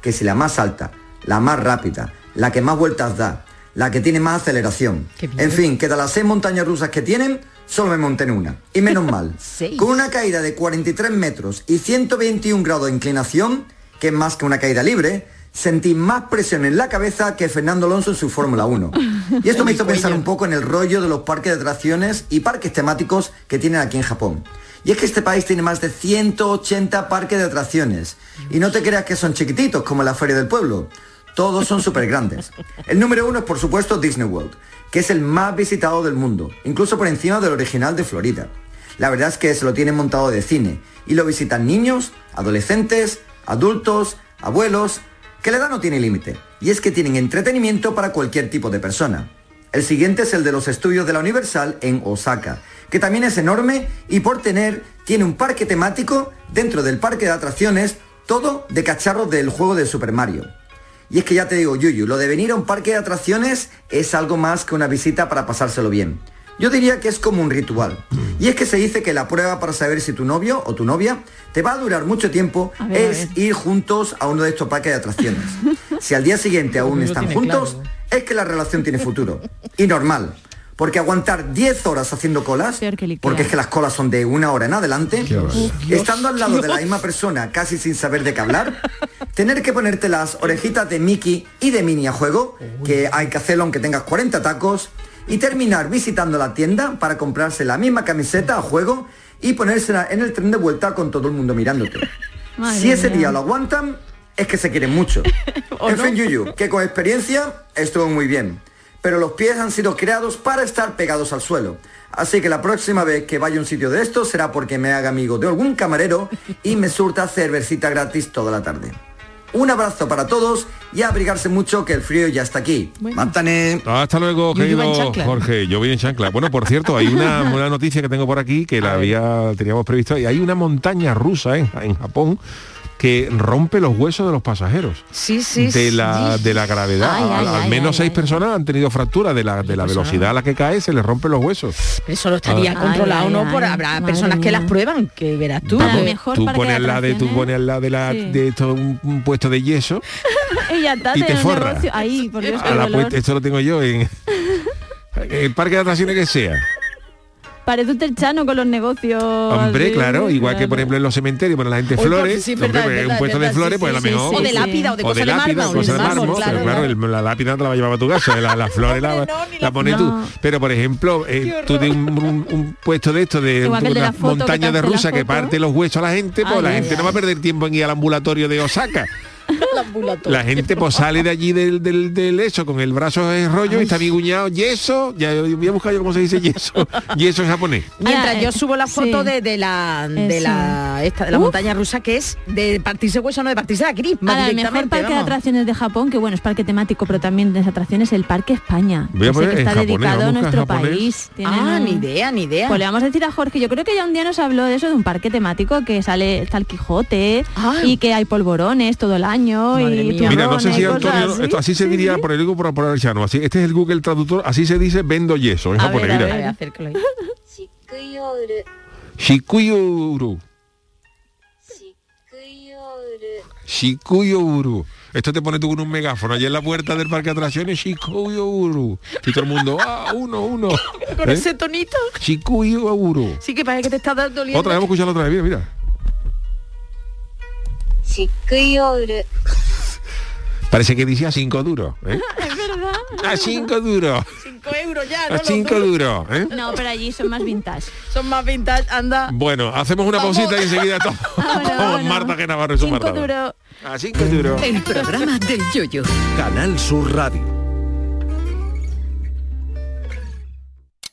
Que si la más alta, la más rápida, la que más vueltas da, la que tiene más aceleración. En fin, que de las seis montañas rusas que tienen, solo me monté en una. Y menos *laughs* mal. Con una caída de 43 metros y 121 grados de inclinación, que es más que una caída libre, sentí más presión en la cabeza que Fernando Alonso en su Fórmula 1. *laughs* Y esto me hizo pensar un poco en el rollo de los parques de atracciones y parques temáticos que tienen aquí en Japón. Y es que este país tiene más de 180 parques de atracciones. Y no te creas que son chiquititos como la Feria del Pueblo. Todos son súper grandes. El número uno es por supuesto Disney World, que es el más visitado del mundo, incluso por encima del original de Florida. La verdad es que se lo tienen montado de cine y lo visitan niños, adolescentes, adultos, abuelos, que la edad no tiene límite. Y es que tienen entretenimiento para cualquier tipo de persona. El siguiente es el de los estudios de la Universal en Osaka, que también es enorme y por tener tiene un parque temático dentro del parque de atracciones, todo de cacharros del juego de Super Mario. Y es que ya te digo, Yuyu, lo de venir a un parque de atracciones es algo más que una visita para pasárselo bien. Yo diría que es como un ritual. Y es que se dice que la prueba para saber si tu novio o tu novia te va a durar mucho tiempo ver, es ir juntos a uno de estos parques de atracciones. *laughs* Si al día siguiente aún están juntos, claro. es que la relación tiene futuro. Y normal. Porque aguantar 10 horas haciendo colas, porque es que las colas son de una hora en adelante, estando al lado de la misma persona casi sin saber de qué hablar, *laughs* tener que ponerte las orejitas de Mickey y de Minnie a juego, que hay que hacerlo aunque tengas 40 tacos, y terminar visitando la tienda para comprarse la misma camiseta a juego y ponérsela en el tren de vuelta con todo el mundo mirándote. *laughs* Madre si ese día lo aguantan, es que se quieren mucho. *laughs* en fin, Yuyu, que con experiencia estuvo muy bien. Pero los pies han sido creados para estar pegados al suelo. Así que la próxima vez que vaya a un sitio de estos será porque me haga amigo de algún camarero y me surta cervecita gratis toda la tarde. Un abrazo para todos y a abrigarse mucho que el frío ya está aquí. Mátane. Hasta luego, querido. Jorge. Yo voy en chancla. Bueno, por cierto, hay una, *laughs* una noticia que tengo por aquí que la había teníamos previsto. Y hay una montaña rusa en, en Japón que rompe los huesos de los pasajeros. Sí, sí, de la sí. de la gravedad. Ay, ay, al, menos ay, seis personas han tenido fracturas de la, de la velocidad a la que cae, se les rompen los huesos. Eso lo estaría Ah. controlado, Ay, ¿no? ay, Por ay, habrá personas que las prueban, que verás tú. Vamos, que- tú pones al lado de tú pones lado de la Sí. de esto un, un puesto de yeso *laughs* y ya está, Y te forra. Ahí, por Dios, a la puesta- esto lo tengo yo en, *laughs* en el parque de atracciones que sea. Parece un terchano con los negocios. Hombre, así, claro, igual que por ejemplo en los cementerios ponen la gente Oye, flores, pues sí, hombre, verdad, pues, un verdad, puesto es de flores, sí, pues a lo sí, mejor. sí. O de lápida, o de cosas de lápida, mármol, cosas de de mármol, mármol, claro. pero claro, el- la lápida te la va a llevar a tu casa, la, la flores la, la pones tú. Pero por ejemplo, eh, tú de un, un- un puesto de esto, de Igual de una montaña de rusa que parte los huesos a la gente, pues la gente no va a perder tiempo en ir al ambulatorio de Osaka. *laughs* ambulatorio. La gente pues sale de allí del, del, del eso con el brazo en rollo y está bien guñado yeso, ya voy a buscar yo cómo se dice yeso, *laughs* yeso en japonés. Mientras Ah, yo eh, subo la foto sí. de, de la de la esta de la Uf. montaña rusa que es de partirse hueso no de partirse la crisma Ahora, el mejor parque de atracciones de Japón, que bueno, es parque temático, pero también de atracciones, el Parque España. Voy a Ese poner que está japonés, dedicado a nuestro japonés. país. Tienen Ah, un- ni idea, ni idea. Pues le vamos a decir a Jorge, yo creo que ya un día nos habló de eso, de un parque temático que sale, está el Quijote Ah. y que hay polvorones todo el año Madre y mía. Mira, no sé si Antonio, así. esto así se Sí, diría sí. por el por, por el chano, así, este es el Google Traductor, así se dice vendo yeso en a japonés, ver, mira. a ver. Shikuyouru. Shikuyouru. Esto te pone tú con un megáfono allí en la puerta del parque de atracciones, Shikuyouru. Y todo el mundo, ah, uno, uno. *laughs* Con ¿Eh? ese tonito. Shikuyouru. Sí que parece que te está dando doliendo. Otra vez, vamos a escucharlo otra vez, mira, mira. Parece que dice a cinco duros. ¿eh? *laughs* Es verdad. A cinco duros. Cinco euros ya, ¿no? A cinco duros. ¿eh? No, pero allí son más vintage. Son más vintage, anda. Bueno, hacemos una Vamos. pausita y enseguida todo Ah, bueno, con bueno. Marta que Navarro y su Cinco Marta. duro. A cinco duros. El programa del yoyo. Canal Sur Radio.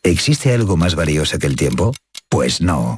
¿Existe algo más valioso que el tiempo? Pues no.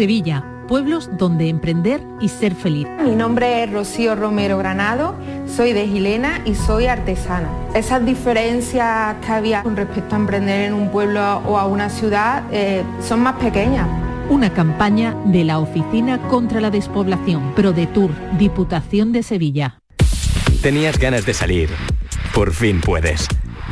Sevilla, pueblos donde emprender y ser feliz. Mi nombre es Rocío Romero Granado, soy de Gilena y soy artesana. Esas diferencias que había con respecto a emprender en un pueblo o a una ciudad eh, son más pequeñas. Una campaña de la Oficina contra la Despoblación, ProDetour, Diputación de Sevilla. Tenías ganas de salir. Por fin puedes.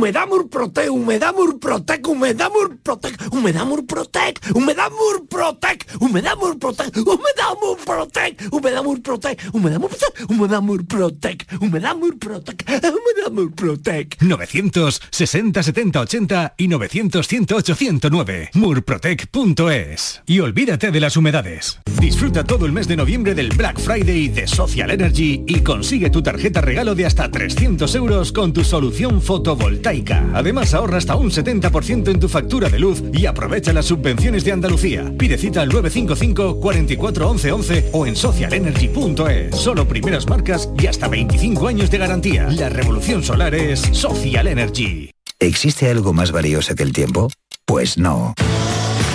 Humedad Murprotec, Humedad Murprotec, Humedad Murprotec, Humedad Murprotec, Humedad Murprotec, Humedad Murprotec, Humedad Murprotec, Humedad Murprotec, Humedad Murprotec, Humedad Murprotec, Humedad Murprotec, Humedad Murprotec. 960 70 80 y 900 108 109. Murprotec.es. Y olvídate de las humedades. Disfruta todo el mes de noviembre del Black Friday de Social Energy y consigue tu tarjeta regalo de hasta 300 euros con tu solución fotovoltaica. Además ahorra hasta un 70% en tu factura de luz y aprovecha las subvenciones de Andalucía. Pide cita al 955 44 11 11 o en socialenergy.es. Solo primeras marcas y hasta 25 años de garantía. La revolución solar es Social Energy. ¿Existe algo más valioso que el tiempo? Pues no.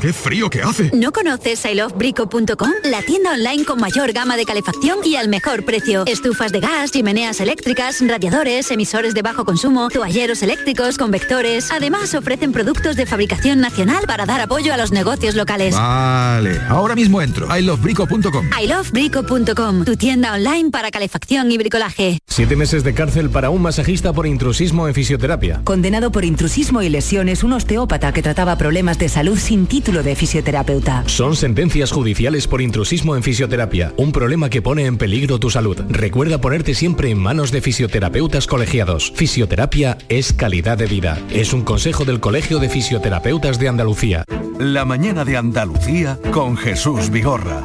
¡Qué frío que hace! ¿No conoces ilovebrico.com? La tienda online con mayor gama de calefacción y al mejor precio. Estufas de gas, chimeneas eléctricas, radiadores, emisores de bajo consumo, toalleros eléctricos, convectores. Además ofrecen productos de fabricación nacional para dar apoyo a los negocios locales. Vale, ahora mismo entro. ilovebrico.com. ilovebrico.com, tu tienda online para calefacción y bricolaje. Siete meses de cárcel para un masajista por intrusismo en fisioterapia. Condenado por intrusismo y lesiones, un osteópata que trataba problemas de salud sin título de fisioterapeuta. Son sentencias judiciales por intrusismo en fisioterapia, un problema que pone en peligro tu salud. Recuerda ponerte siempre en manos de fisioterapeutas colegiados. Fisioterapia es calidad de vida. Es un consejo del Colegio de Fisioterapeutas de Andalucía. La mañana de Andalucía con Jesús Vigorra.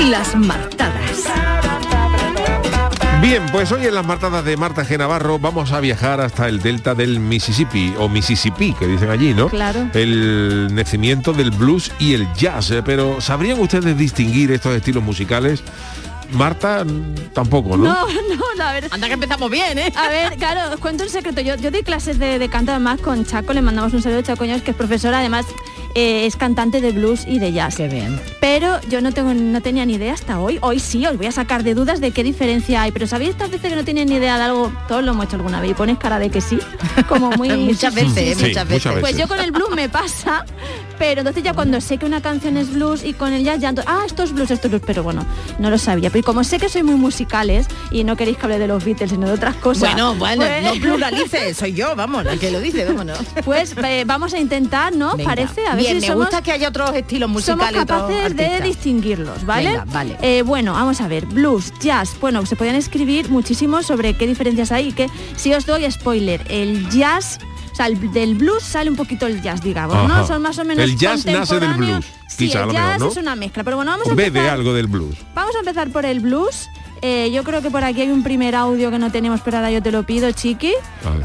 Las martadas. Bien, pues hoy en las martadas de Marta G. Navarro vamos a viajar hasta el delta del Mississippi, o Mississippi, que dicen allí, ¿no? Claro. El nacimiento del blues y el jazz. eh, Pero ¿sabrían ustedes distinguir estos estilos musicales? Marta, tampoco, ¿no? No, no, la verdad. Anda que empezamos bien, ¿eh? A ver, claro, os cuento un secreto. Yo, yo doy clases de, de canto además con Chaco, le mandamos un saludo a Chacoños, que es profesora, además eh, es cantante de blues y de jazz. Qué bien. Pero yo no tengo, no tenía ni idea hasta hoy. Hoy sí, os voy a sacar de dudas de qué diferencia hay. Pero ¿sabéis estas veces que no tienen ni idea de algo? Todos lo hemos hecho alguna vez y pones cara de que sí. Como *laughs* muy. Muchas veces. Sí, muchas veces. Pues yo con el blues me pasa, pero entonces ya cuando sé que una canción es blues y con el jazz ya, ah, esto es blues, esto es blues, pero bueno, no lo sabía. Pero como sé que soy muy musicales y no queréis que hable de los Beatles, sino de otras cosas. Bueno, bueno, pues- no *laughs* pluralice, soy yo, vamos, la que lo dice, vámonos. Pues eh, vamos a intentar, ¿no? Venga. Parece, a ver Bien, si me somos, gusta que haya otros estilos somos musicales. otros capaces de distinguirlos, ¿vale? Venga, vale. Eh, bueno, vamos a ver, blues, jazz, bueno, se podían escribir muchísimo sobre qué diferencias hay y que si os doy spoiler, el jazz, o sea, el- del blues sale un poquito el jazz, digamos, Ajá. ¿no? Son más o menos El jazz nace del blues, Sí, quizá, el jazz mejor, ¿no? es una mezcla, pero bueno, vamos a empezar. algo del blues. Vamos a empezar por el blues. Eh, yo creo que por aquí hay un primer audio que no tenemos, pero ahora yo te lo pido, chiqui.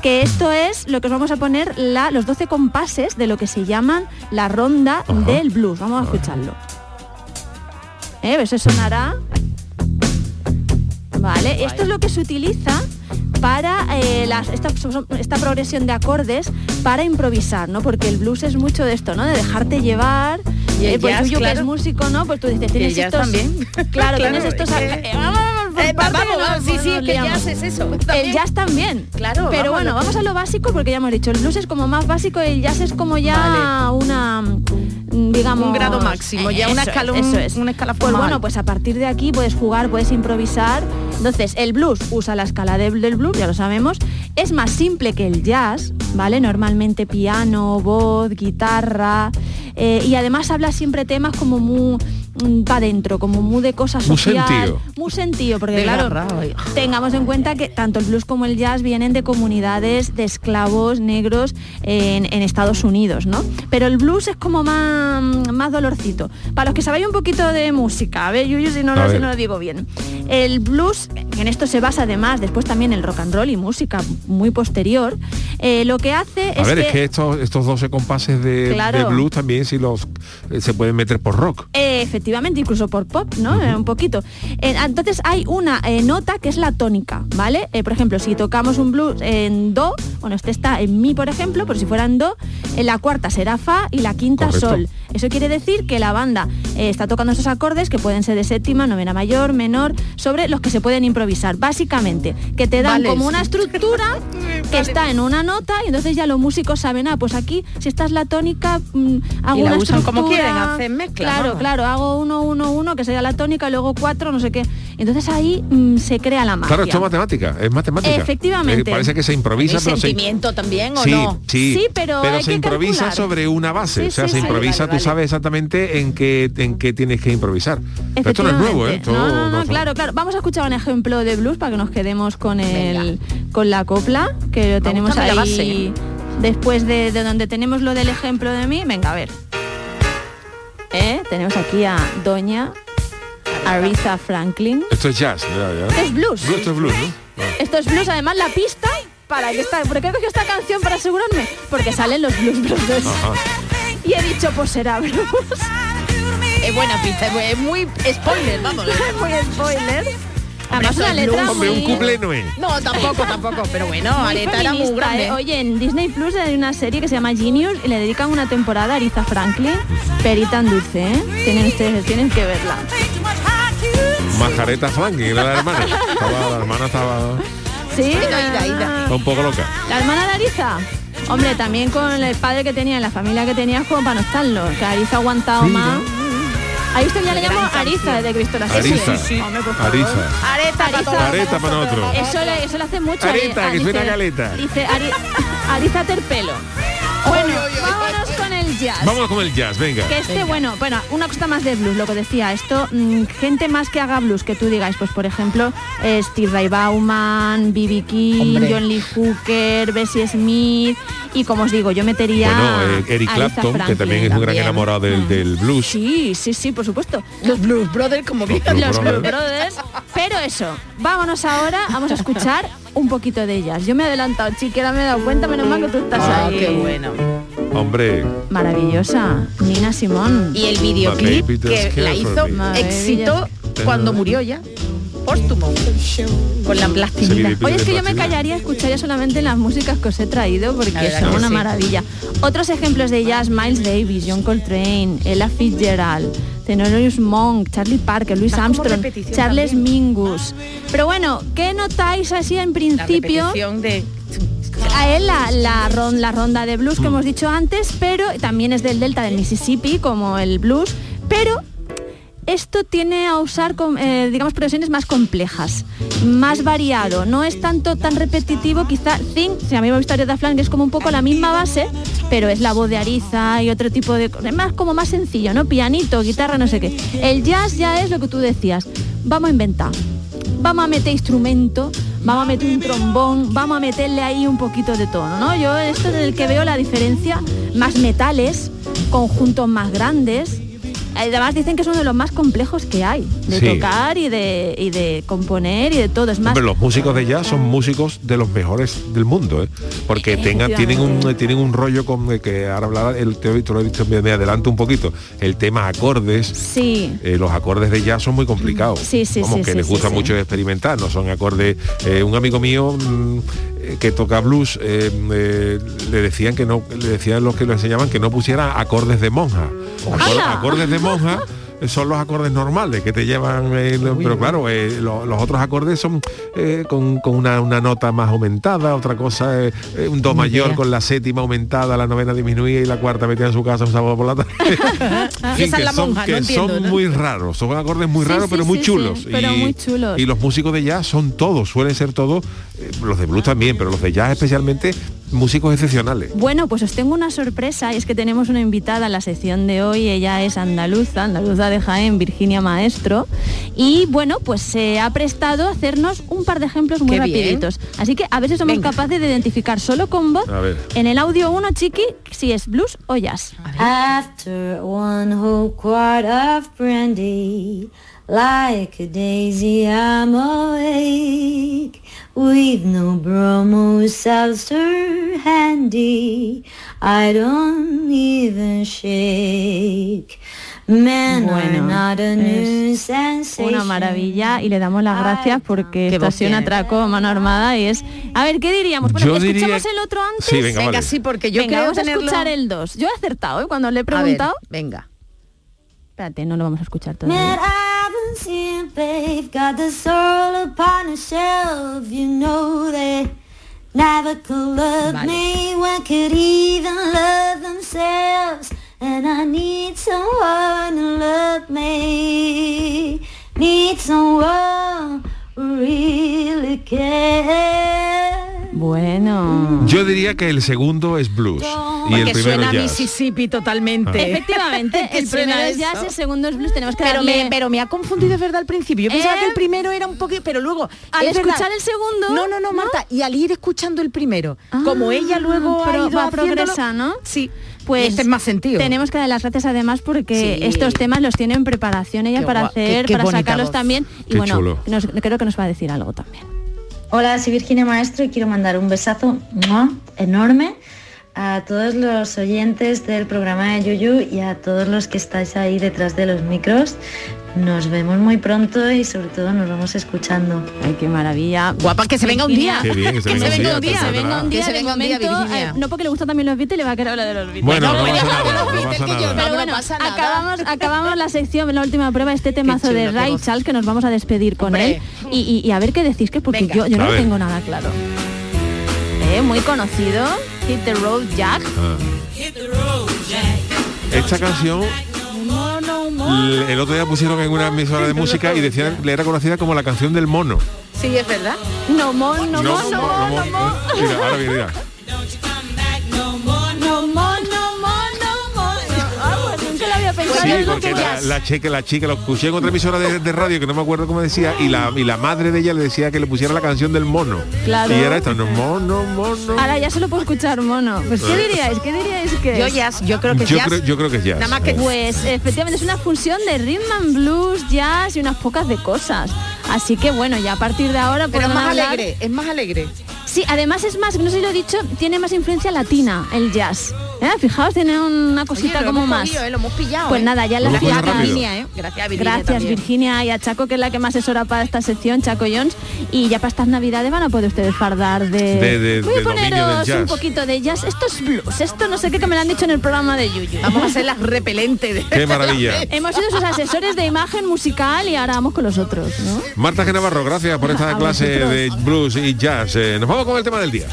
Que esto es lo que os vamos a poner, la, los 12 compases de lo que se llaman la ronda Ajá. del blues. Vamos a escucharlo. ¿Eh? ¿Ves? Eso sonará. Vale, esto es lo que se utiliza para eh, las- esta, esta progresión de acordes para improvisar, ¿no? Porque el blues es mucho de esto, ¿no? De dejarte llevar Y el Eh, pues jazz, Yuyu, que claro. es músico, ¿no? Pues tú dices, tienes estos... también. *laughs* Claro, Claro, tienes estos... eh, vamos, Eh, parte, vamos, vamos, sí, sí, nos es que el jazz es eso. El jazz también. Claro, Pero bueno, vamos a lo básico porque ya hemos dicho, el blues es como más básico el jazz es como ya una, digamos... Un grado máximo, ya Eso es, escalón- Eso es. un escalafón Pues bueno, pues a partir de aquí puedes jugar, puedes improvisar. Entonces, el blues usa la escala de- del ya lo sabemos. Es más simple que el jazz, ¿vale? Normalmente piano, voz, guitarra. eh, y además habla siempre temas como muy para adentro, como muy de cosas Muy social. sentido. Muy sentido, porque claro, tengamos en cuenta que tanto el blues como el jazz vienen de comunidades de esclavos negros en, en Estados Unidos, ¿no? Pero el blues es como más, más dolorcito. Para los que sabéis un poquito de música, a ver, Yuyu, si no, lo, si ver. no lo digo bien. El blues, en esto se basa además después también el rock and roll y música muy posterior, eh, lo que hace A es ver, que... es que estos, estos 12 compases de, Claro. de blues también si los eh, se pueden meter por rock. Eh, efectivamente, incluso por pop, ¿no? Eh, un poquito. Eh, entonces hay una eh, nota que es la tónica, ¿vale? Eh, por ejemplo, si tocamos un blues en do, bueno, este está en mi, por ejemplo, pero si fuera en do, en la cuarta será fa y la quinta Correcto. sol. Eso quiere decir que la banda está tocando esos acordes que pueden ser de séptima, novena mayor, menor, sobre los que se pueden improvisar. Básicamente, que te dan Vale, como una estructura *laughs* que está en una nota y entonces ya los músicos saben, ah, pues aquí, si esta es la tónica, mm, hago Y la una usan como estructura. quieren, hacen mezcla, Claro, vamos. claro, hago uno, uno, uno, que sería la tónica, y luego cuatro, no sé qué. Entonces ahí mm, se crea la magia. Claro, esto es matemática, es matemática. Efectivamente. Eh, parece que se improvisa, ¿Hay pero se, también o sí, no? sí, Sí, pero hay se que improvisa calcular. sobre una base, Sí, o sea, sí, se sí. improvisa, Vale, vale, tú sabes exactamente en qué en qué tienes que improvisar. Pero esto no es nuevo, ¿eh? Esto no, no, no, claro, claro. Vamos a escuchar un ejemplo de blues para que nos quedemos con el con la copla, que lo tenemos ahí la base. después de, de donde tenemos lo del ejemplo de mí. Venga, a ver. ¿Eh? Tenemos aquí a Doña Aretha Franklin. Esto es jazz, ya, ya. Esto es blues. Esto es blues, ¿no? Ah. Esto es blues, además la pista para que está, ¿por qué he cogido esta canción para asegurarme? Porque salen los blues brothers. Ajá. Y he dicho, pues será blues. Es buena pista, es muy- es *laughs* muy spoiler, vamos. muy spoiler. Además una letra. Hombre, un no es. No, tampoco, tampoco, pero bueno, muy Areta era muy feminista, grande. ¿eh? Oye, en Disney Plus hay una serie que se llama Genius y le dedican una temporada a Aretha Franklin, perita en dulce, ¿eh? Tienen ustedes, tienen que verla. Majareta Franklin, era la hermana. *laughs* Estaba- la hermana estaba, ¿Sí? Ida, ida. un poco loca. La hermana de Ariza. Hombre, también con el padre que tenía, la familia que tenía, como para no estarlo. Que Ariza ha aguantado Sí, más. Ahí usted ya le canción. Ariza desde Cristo la Ariza. Ariza. Areta para Ariza. Areta para nosotros. Eso le, eso le hace mucho. Areta, a- que suena dice- galeta. Dice Ari, Ariza Terpelo. Bueno, jazz. Vamos con el jazz, venga. Que este, bueno, bueno, una cosa más de blues, lo que decía, esto, mm, gente más que haga blues, que tú digáis, pues por ejemplo, eh, Steve Ray Bauman, B.B. King, Hombre. John Lee Hooker, Bessie Smith, y como os digo, yo metería Bueno, eh, Eric Clapton, que también es un gran enamorado del, del blues. Sí, sí, sí, por supuesto. Los Blues Brothers, como Los que Blues Los. Blues Brothers. Pero eso, vámonos ahora, vamos a escuchar un poquito de ellas. Yo me he adelantado, chiquera, me he dado cuenta, menos mal que tú estás Ah, ahí. qué bueno. Hombre, Maravillosa, Nina Simón. Y el videoclip que la hizo éxito cuando murió ya. Póstumo. Con la plastilina. Oye, es que yo me callaría escucharía solamente las músicas que os he traído porque son una sí. maravilla. Otros ejemplos de jazz, Miles Davis, John Coltrane, Ella Fitzgerald, Thelonious Monk, Charlie Parker, como Armstrong, Charles también. Mingus. Pero bueno, ¿qué notáis así en La principio? repetición de... A él la, la, ron- la ronda de blues que hemos dicho antes, pero también es del delta del Mississippi, como el blues, pero esto tiene a usar, eh, digamos, progresiones más complejas, más variado, no es tanto tan repetitivo, quizá Think, si a mí me gusta Aretha Franklin, es como un poco la misma base, pero es la voz de Ariza y otro tipo de... es más como más sencillo, ¿no? Pianito, guitarra, no sé qué. El jazz ya es lo que tú decías, vamos a inventar, vamos a meter instrumento, vamos a meter un trombón, vamos a meterle ahí un poquito de tono, ¿no? Yo esto es en el que veo la diferencia, más metales, conjuntos más grandes. Además dicen que es uno de los más complejos que hay, de Sí. tocar y de, y de componer y de todo. Es más, Hombre, los músicos de jazz son músicos de los mejores del mundo, ¿eh? porque tengan, tienen un tienen un rollo con el que ahora hablar el te, lo he dicho, me, me adelanto un poquito, el tema acordes. sí, eh, los acordes de jazz son muy complicados. Sí, sí, sí, que les gusta mucho experimentar, no son acordes. eh, un amigo mío mm, eh, que toca blues eh, eh, le decían que no, le decían los que lo enseñaban que no pusiera acordes de monja. Acor- acordes de monja *laughs* son los acordes normales que te llevan, eh, lo- pero claro, eh, lo- los otros acordes son eh, con, con una, una nota más aumentada, otra cosa es un do mayor con la séptima aumentada, la novena disminuida y la cuarta metida en su casa un sábado por la tarde. *laughs* Esa que la son, monja, no que entiendo, son ¿no? muy raros, son acordes muy raros sí, pero muy chulos. pero y, muy chulos. y los músicos de jazz son todos, suelen ser todos, los de blues también, pero los de jazz especialmente músicos excepcionales. Bueno, pues os tengo una sorpresa y es que tenemos una invitada en la sección de hoy. Ella es andaluza, andaluza de Jaén, Virginia Maestro. Y bueno, pues se ha prestado a hacernos un par de ejemplos muy Qué bien. rapiditos. Así que a ver si somos Venga. capaces de identificar solo con voz A ver. en el audio 1, chiqui, si es blues o jazz. After one whole quart of brandy, like a daisy I'm awake. We've no bromo seltzer handy. I don't even shake. Men are Bueno, not a new sensation. Una maravilla y le damos las gracias porque esto ha sido un atraco a mano armada y es... A ver, ¿qué diríamos? Bueno, Yo ¿escuchamos diría- el otro antes? Sí, venga, Venga, vale. sí, porque yo Venga, creo vamos a escuchar el 2. Yo he acertado, ¿eh? Cuando le he A ver, preguntado... venga. Espérate, no lo vamos a escuchar todavía. Seen babe, got the soul upon a shelf, you know they never could love me, one could even love themselves, and I need someone to love me, need someone who really cares. Bueno. Yo diría que el segundo es blues y el primero suena jazz. Mississippi totalmente. Efectivamente, Que *laughs* el primero es eso. jazz, el segundo es blues. Tenemos que Pero darle... me, pero me ha confundido es verdad al principio. Yo pensaba Eh, que el primero era un poquito, pero luego al es verdad. escuchar el segundo, No, no, no, Marta. Y al ir escuchando el primero, como ella luego Ah, ha ido va progresa, ¿no? Sí. Pues este es más sentido. Tenemos que dar las gracias además porque Sí. estos temas los tiene en preparación ella Qué para qué- hacer, qué para sacarlos voz. también. Y Qué bueno, nos- creo que nos va a decir algo también. Hola, soy Virginia Maestro y quiero mandar un besazo enorme a todos los oyentes del programa de Yuyu y a todos los que estáis ahí detrás de los micros. Nos vemos muy pronto y sobre todo nos vamos escuchando. Ay, qué maravilla. Guapa, que se venga un día. Qué bien, que se venga un día, Que se tanto venga nada. un día, Que se de venga un día, momento, Virginia. no porque le gustan también los Beatles, le va a querer hablar de los Beatles. Bueno, no, No, pasa nada, no, pasa nada. Pero bueno, pasa nada. acabamos, *laughs* acabamos la sección, la última prueba, este temazo chulo, de Ray. Charles, que nos vamos a despedir con Hombre. él. Y, y- y a ver qué decís, que porque Venga. yo, yo no tengo nada claro. Eh, muy conocido, Hit the Road Jack. Ah. Esta canción el otro día pusieron en una emisora de música y decían le era conocida como la canción del mono. Sí, es verdad. No mo, no mo, no mo, no mo. Mira, ahora mira. Sí, porque que la, la chica, la chica lo escuché en otra emisora de, de radio que no me acuerdo cómo decía y la, y la madre de ella le decía que le pusiera la canción del mono. Claro. Y era esto, no mono, mono. Ahora ya solo puedo escuchar mono. Pues ¿qué diríais? ¿Qué diríais que Yo jazz, yo creo que Yo jazz. creo, yo creo que es jazz. Nada más que Pues efectivamente es una fusión de rhythm and blues, jazz y unas pocas de cosas. Así que bueno, ya a partir de ahora pero es más hablar- alegre, es más alegre. Sí, además es más, no sé si lo he dicho, tiene más influencia latina el jazz. ¿Eh? Fijaos, tiene una cosita Oye, lo como hemos más. cogido, eh, lo hemos pillado. Pues eh. nada, ya Lo cogido gracias. Virginia, eh. Gracias, a Virginia. Gracias. Virginia y a Chaco, que es la que más asesora para esta sección, Chaco Jones. Y ya para estas navidades van a poder ustedes fardar de... De- de- Voy a de dominio del poneros un poquito de jazz. Esto es blues, esto no sé qué que me lo han dicho en el programa de Yuyu. Vamos a ser las repelentes de Qué maravilla. Hemos sido sus asesores de imagen musical y ahora vamos con los otros, ¿no? Marta G. Navarro, gracias por esta *laughs* A clase vosotros. de blues y jazz. Eh, nos vamos con el tema del día.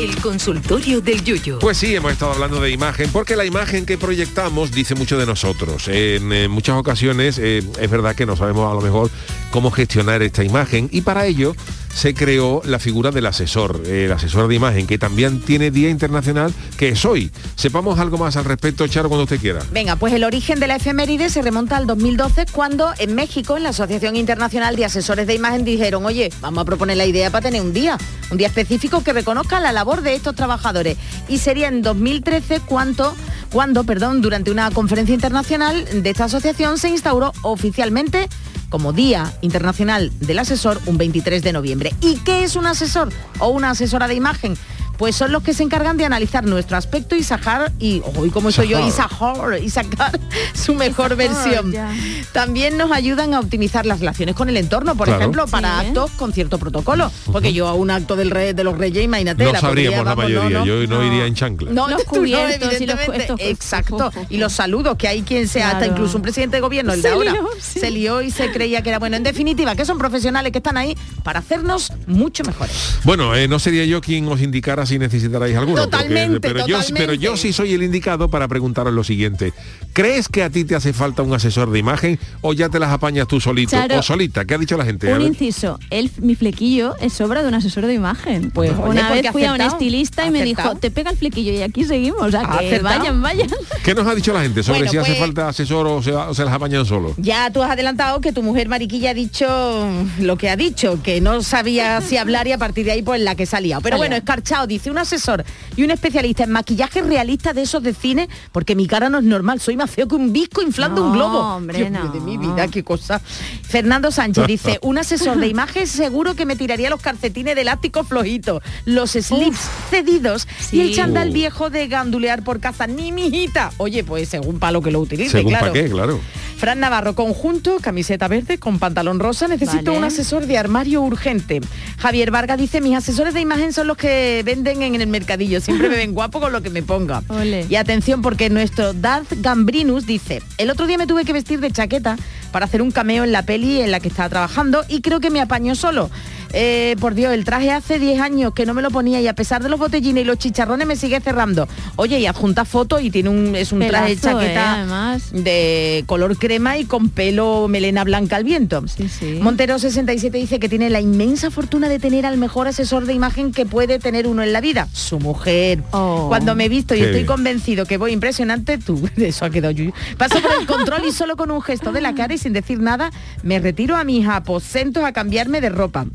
El consultorio del Yuyu. Pues sí, hemos estado hablando de imagen, porque la imagen que proyectamos dice mucho de nosotros. En, eh, muchas ocasiones eh, es verdad que no sabemos a lo mejor cómo gestionar esta imagen y para ello se creó la figura del asesor, el asesor de imagen, que también tiene Día Internacional, que es hoy. Sepamos algo más al respecto, Charo, cuando usted quiera. Venga, pues el origen de la efeméride se remonta al 2012 cuando en México, en la Asociación Internacional de Asesores de Imagen, dijeron, oye, vamos a proponer la idea para tener un día, un día específico que reconozca la labor de estos trabajadores. Y sería en 2013 cuando, cuando perdón, durante una conferencia internacional de esta asociación se instauró oficialmente como Día Internacional del Asesor un 23 de noviembre. ¿Y qué es un asesor o una asesora de imagen? Pues son los que se encargan de analizar nuestro aspecto y sacar, y hoy como soy yo, y Sacar. y *laughs* sacar su mejor versión. También nos ayudan a optimizar las relaciones con el entorno, por Claro. ejemplo, para Sí, ¿eh? actos con cierto protocolo. Porque yo a un acto del rey, de los reyes, imagínate, No la sabríamos la vamos, no, mayoría, no. yo no, iría en chancla. No, Los *laughs* no, cubiertos y los puestos. Exacto. *laughs* Y los saludos, que hay quien se hasta incluso un presidente de gobierno, el de Se ahora, lió, sí. se lió y se creía que era bueno. En definitiva, que son profesionales que están ahí para hacernos mucho mejores. Bueno, eh, no sería yo quien os indicara si necesitarais alguno. porque- Totalmente, pero, Yo, totalmente. pero yo sí soy el indicado para preguntaros lo siguiente. ¿Crees que a ti te hace falta un asesor de imagen o ya te las apañas tú solito Charo, o solita? ¿Qué ha dicho la gente? Un inciso, el, mi flequillo es sobra de un asesor de imagen. Pues, oye, una porque vez fui a un estilista y me dijo, te pega el flequillo y aquí seguimos. O sea, que vayan, vayan. *laughs* ¿Qué nos ha dicho la gente sobre Bueno, si hace pues- falta asesor o se, o se las apañan solo? Ya tú has adelantado que tu mujer mariquilla ha dicho lo que ha dicho, que no sabía si hablar y a partir de ahí pues la que salía. Pero bueno, escarchado, dice un asesor y un especialista en maquillaje realista de esos de cine, porque mi cara no es normal, soy más feo que un visco inflando No, un globo. hombre, Dios mío, no. de mi vida, qué cosa. Fernando Sánchez dice, *laughs* un asesor de imagen seguro que me tiraría los calcetines de elástico flojito, los slips cedidos y el chandal Uh. viejo de gandulear por casa. Ni mijita. Oye, pues según palo que lo utilice, Según claro. qué, claro. Fran Navarro, conjunto, camiseta verde con pantalón rosa. Necesito Vale. un asesor de armario urgente. Javier Vargas dice, mis asesores de imagen son los que venden en el mercadillo. Siempre me ven *laughs* guapo con lo que me ponga. Ole. Y atención, porque nuestro Darth Gambrinus dice, el otro día me tuve que vestir de chaqueta para hacer un cameo en la peli en la que estaba trabajando y creo que me apañó solo. Eh, por Dios, el traje hace 10 años que no me lo ponía y a pesar de los botellines y los chicharrones me sigue cerrando. Oye, y adjunta foto y tiene un, es un traje chaqueta eh, además. de color crema y con pelo melena blanca al viento. Sí, sí. Montero 67 dice que tiene la inmensa fortuna de tener al mejor asesor de imagen que puede tener uno en la vida, su mujer. Oh. Cuando me he visto y estoy bien. convencido que voy impresionante, tú, *laughs* de eso ha quedado yo. Paso por el control y solo con un gesto de la cara y sin decir nada, me retiro a mis aposentos a cambiarme de ropa.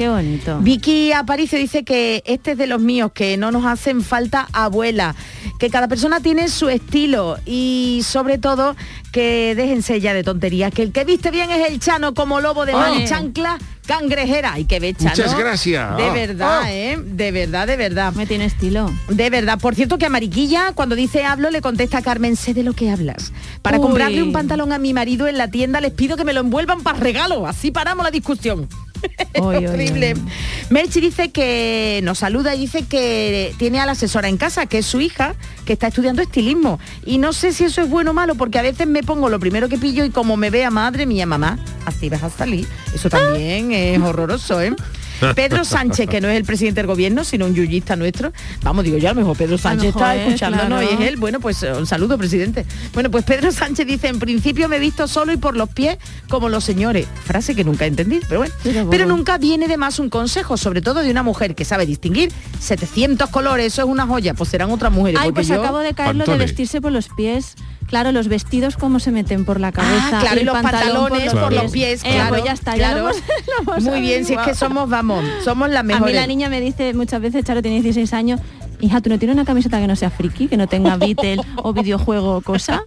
Qué bonito. Vicky Aparicio dice que este es de los míos, que no nos hacen falta abuela, que cada persona tiene su estilo y sobre todo que déjense ya de tonterías, que el que viste bien es el Chano como lobo de y Ole. chancla cangrejera. Y que ve Chano. Muchas gracias. De Ah, verdad, ah. ¿eh? De verdad, de verdad. Me tiene estilo. De verdad, por cierto que a Mariquilla cuando dice hablo le contesta a Carmen, sé de lo que hablas. Para Uy. comprarle un pantalón a mi marido en la tienda les pido que me lo envuelvan para regalo, así paramos la discusión. *laughs* Uy, Horrible. Merchi dice que nos saluda y dice que tiene a la asesora en casa, que es su hija, que está estudiando estilismo. Y no sé si eso es bueno o malo, porque a veces me pongo lo primero que pillo y como me vea madre mía, mamá, así vas a salir. Eso también es horroroso, ¿eh? Pedro Sánchez, que no es el presidente del gobierno, sino un yuyista nuestro. Vamos, digo yo, a lo mejor Pedro Sánchez mejor está es, escuchándonos y claro. es él. Bueno, pues eh, un saludo, presidente. Bueno, pues Pedro Sánchez dice, en principio me he visto solo y por los pies como los señores. Frase que nunca entendí, pero bueno. Pero Pero bueno. nunca viene de más un consejo, sobre todo de una mujer que sabe distinguir 700 colores, eso es una joya, pues serán otras mujeres. Ay, porque pues yo- acabo de caer lo de vestirse por los pies. Claro, los vestidos cómo se meten por la cabeza. Ah, claro, y los pantalón pantalones por los pies, Eh, claro, pues ya está, ya claro. lo hemos- *laughs* lo hemos Muy bien, si es que somos, vamos, somos las A mejores. mí la niña me dice muchas veces, Charo tiene 16 años, hija, ¿tú no tienes una camiseta que no sea friki, que no tenga *laughs* Beatle o videojuego o cosa?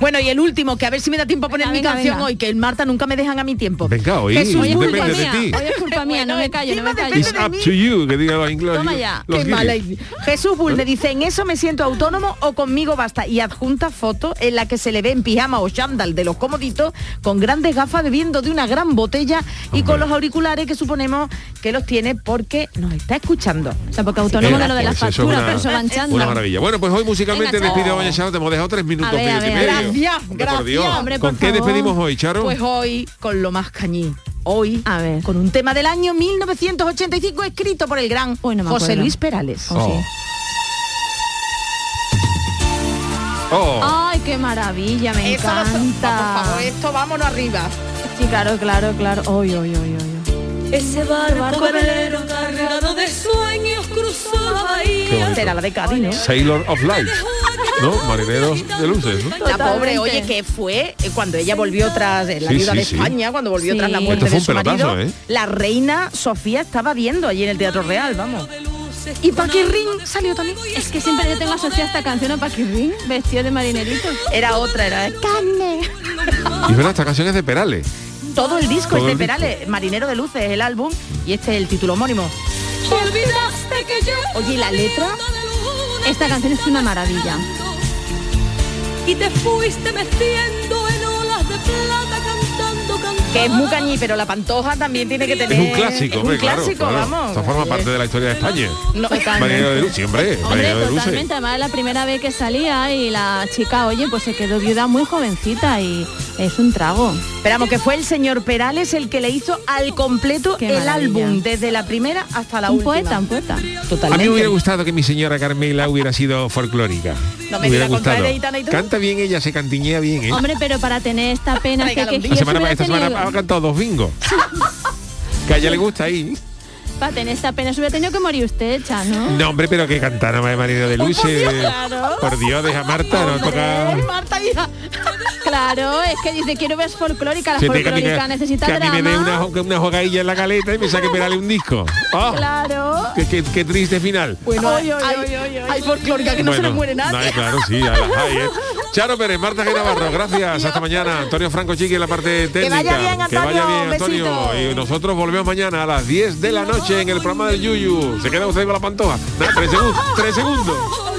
Bueno, y el último, que a ver si me da tiempo a poner Venga, mi venga, canción venga. hoy, que el Marta nunca me dejan a mi tiempo. Venga, hoy Jesús Hoy es depende culpa de mía, ti. hoy es culpa mía, no me callo, no me callo. It's up to you, que diga los ingleses. Toma ya. los Qué mala idea. Jesús Bull me dice, en eso me siento autónomo o conmigo basta. Y adjunta foto en la que se le ve en pijama o chándal de los comoditos, con grandes gafas bebiendo de una gran botella y con los auriculares que suponemos que los tiene porque nos está escuchando. O sea, porque autónomo Eh, de lo de las pues facturas, una-. Una maravilla. Bueno, pues hoy musicalmente despide a Charo, te hemos dejado tres minutos A ver, a minuto y ver, medio. Gracias, Hombre, gracias. por Dios. Hombre, ¿Con por qué favor. despedimos hoy, Charo? Pues hoy con lo más cañí. Hoy A ver. con un tema del año 1985 escrito por el gran no me José acuerdo. Luis Perales. Oh, sí. Oh. Ay, qué maravilla, me Eso encanta. Por favor, esto vámonos arriba. Sí, claro, claro, claro. Oy, oy, oy, oy. Ese barco, velero cargado de sueños cruzó la bahía. Será la de Cádiz, ¿no? Sailor of Life. ¿No? Marineros de luces, ¿no? La pobre, oye, que fue eh, cuando ella volvió tras eh, la Sí, viuda sí, de sí. España, cuando volvió Sí. tras la Esto muerte de su marido, ¿eh? la reina Sofía estaba viendo allí en el Teatro Real, vamos. Y Paquirrín salió también. Es que siempre yo tengo asociada esta canción a Paquirrín, vestido de marinerito. Era otra, era carne. Y verdad, esta canción es de Perales. Todo el disco Todo es de el disco. Perales, Marinero de Luces, el álbum, y este es el título homónimo. Olvidaste que yo Oye, ¿y la letra? Esta canción es una maravilla. y te fuiste meciendo en olas de plata cantando, cantando. Que es muy cañí, pero la pantoja también tiene que tener... Es un clásico, es un claro, clásico, claro. vamos. Esto forma parte de la historia de España. No, Marinero de Hombre, de Luce. totalmente. Además es la primera vez que salía y la chica, oye, pues se quedó viuda muy jovencita y es un trago. Esperamos que fue el señor Perales el que le hizo al completo Qué el maravilla. álbum, desde la primera hasta la Un última. poeta, un poeta. A mí Totalmente. me hubiera gustado que mi señora Carmela hubiera sido folclórica. *laughs* No me hubiera gustado. de y. Canta bien ella, se cantiñea bien, ¿eh? Hombre, pero para tener esta pena que, que que La semana, esta semana ha cantado dos bingos. *laughs* que a ella le gusta ahí. Para tener esta pena se hubiera tenido que morir usted, Chano. No, hombre, pero que cantara Marinero de Luce. por Dios, claro. Por Dios, deja a Marta, no toca... Ay, Marta, hija. Claro, es que dice quiero ver folclórica, la Se te- que a mí me- folclórica necesita que a mí me dé drama. una, una jugadilla en la caleta y me saque pegarle un disco. ¡Ah! Claro. Qué, qué- qué triste final. Bueno, Ay, ay, hay, ay, ay, ay. hay folclórica que no se le muere nadie. claro, sí, las hay, ¿eh? Charo Pérez, Marta G. Navarro, gracias, hasta mañana. Antonio Franco Chiqui en la parte técnica. vaya bien, Que vaya Antonio, bien, Antonio. Y nosotros volvemos mañana a las 10 de la noche en el programa del Yuyu. ¿Se queda usted con la pantoja? Nada, tres segundos. Tres segundos.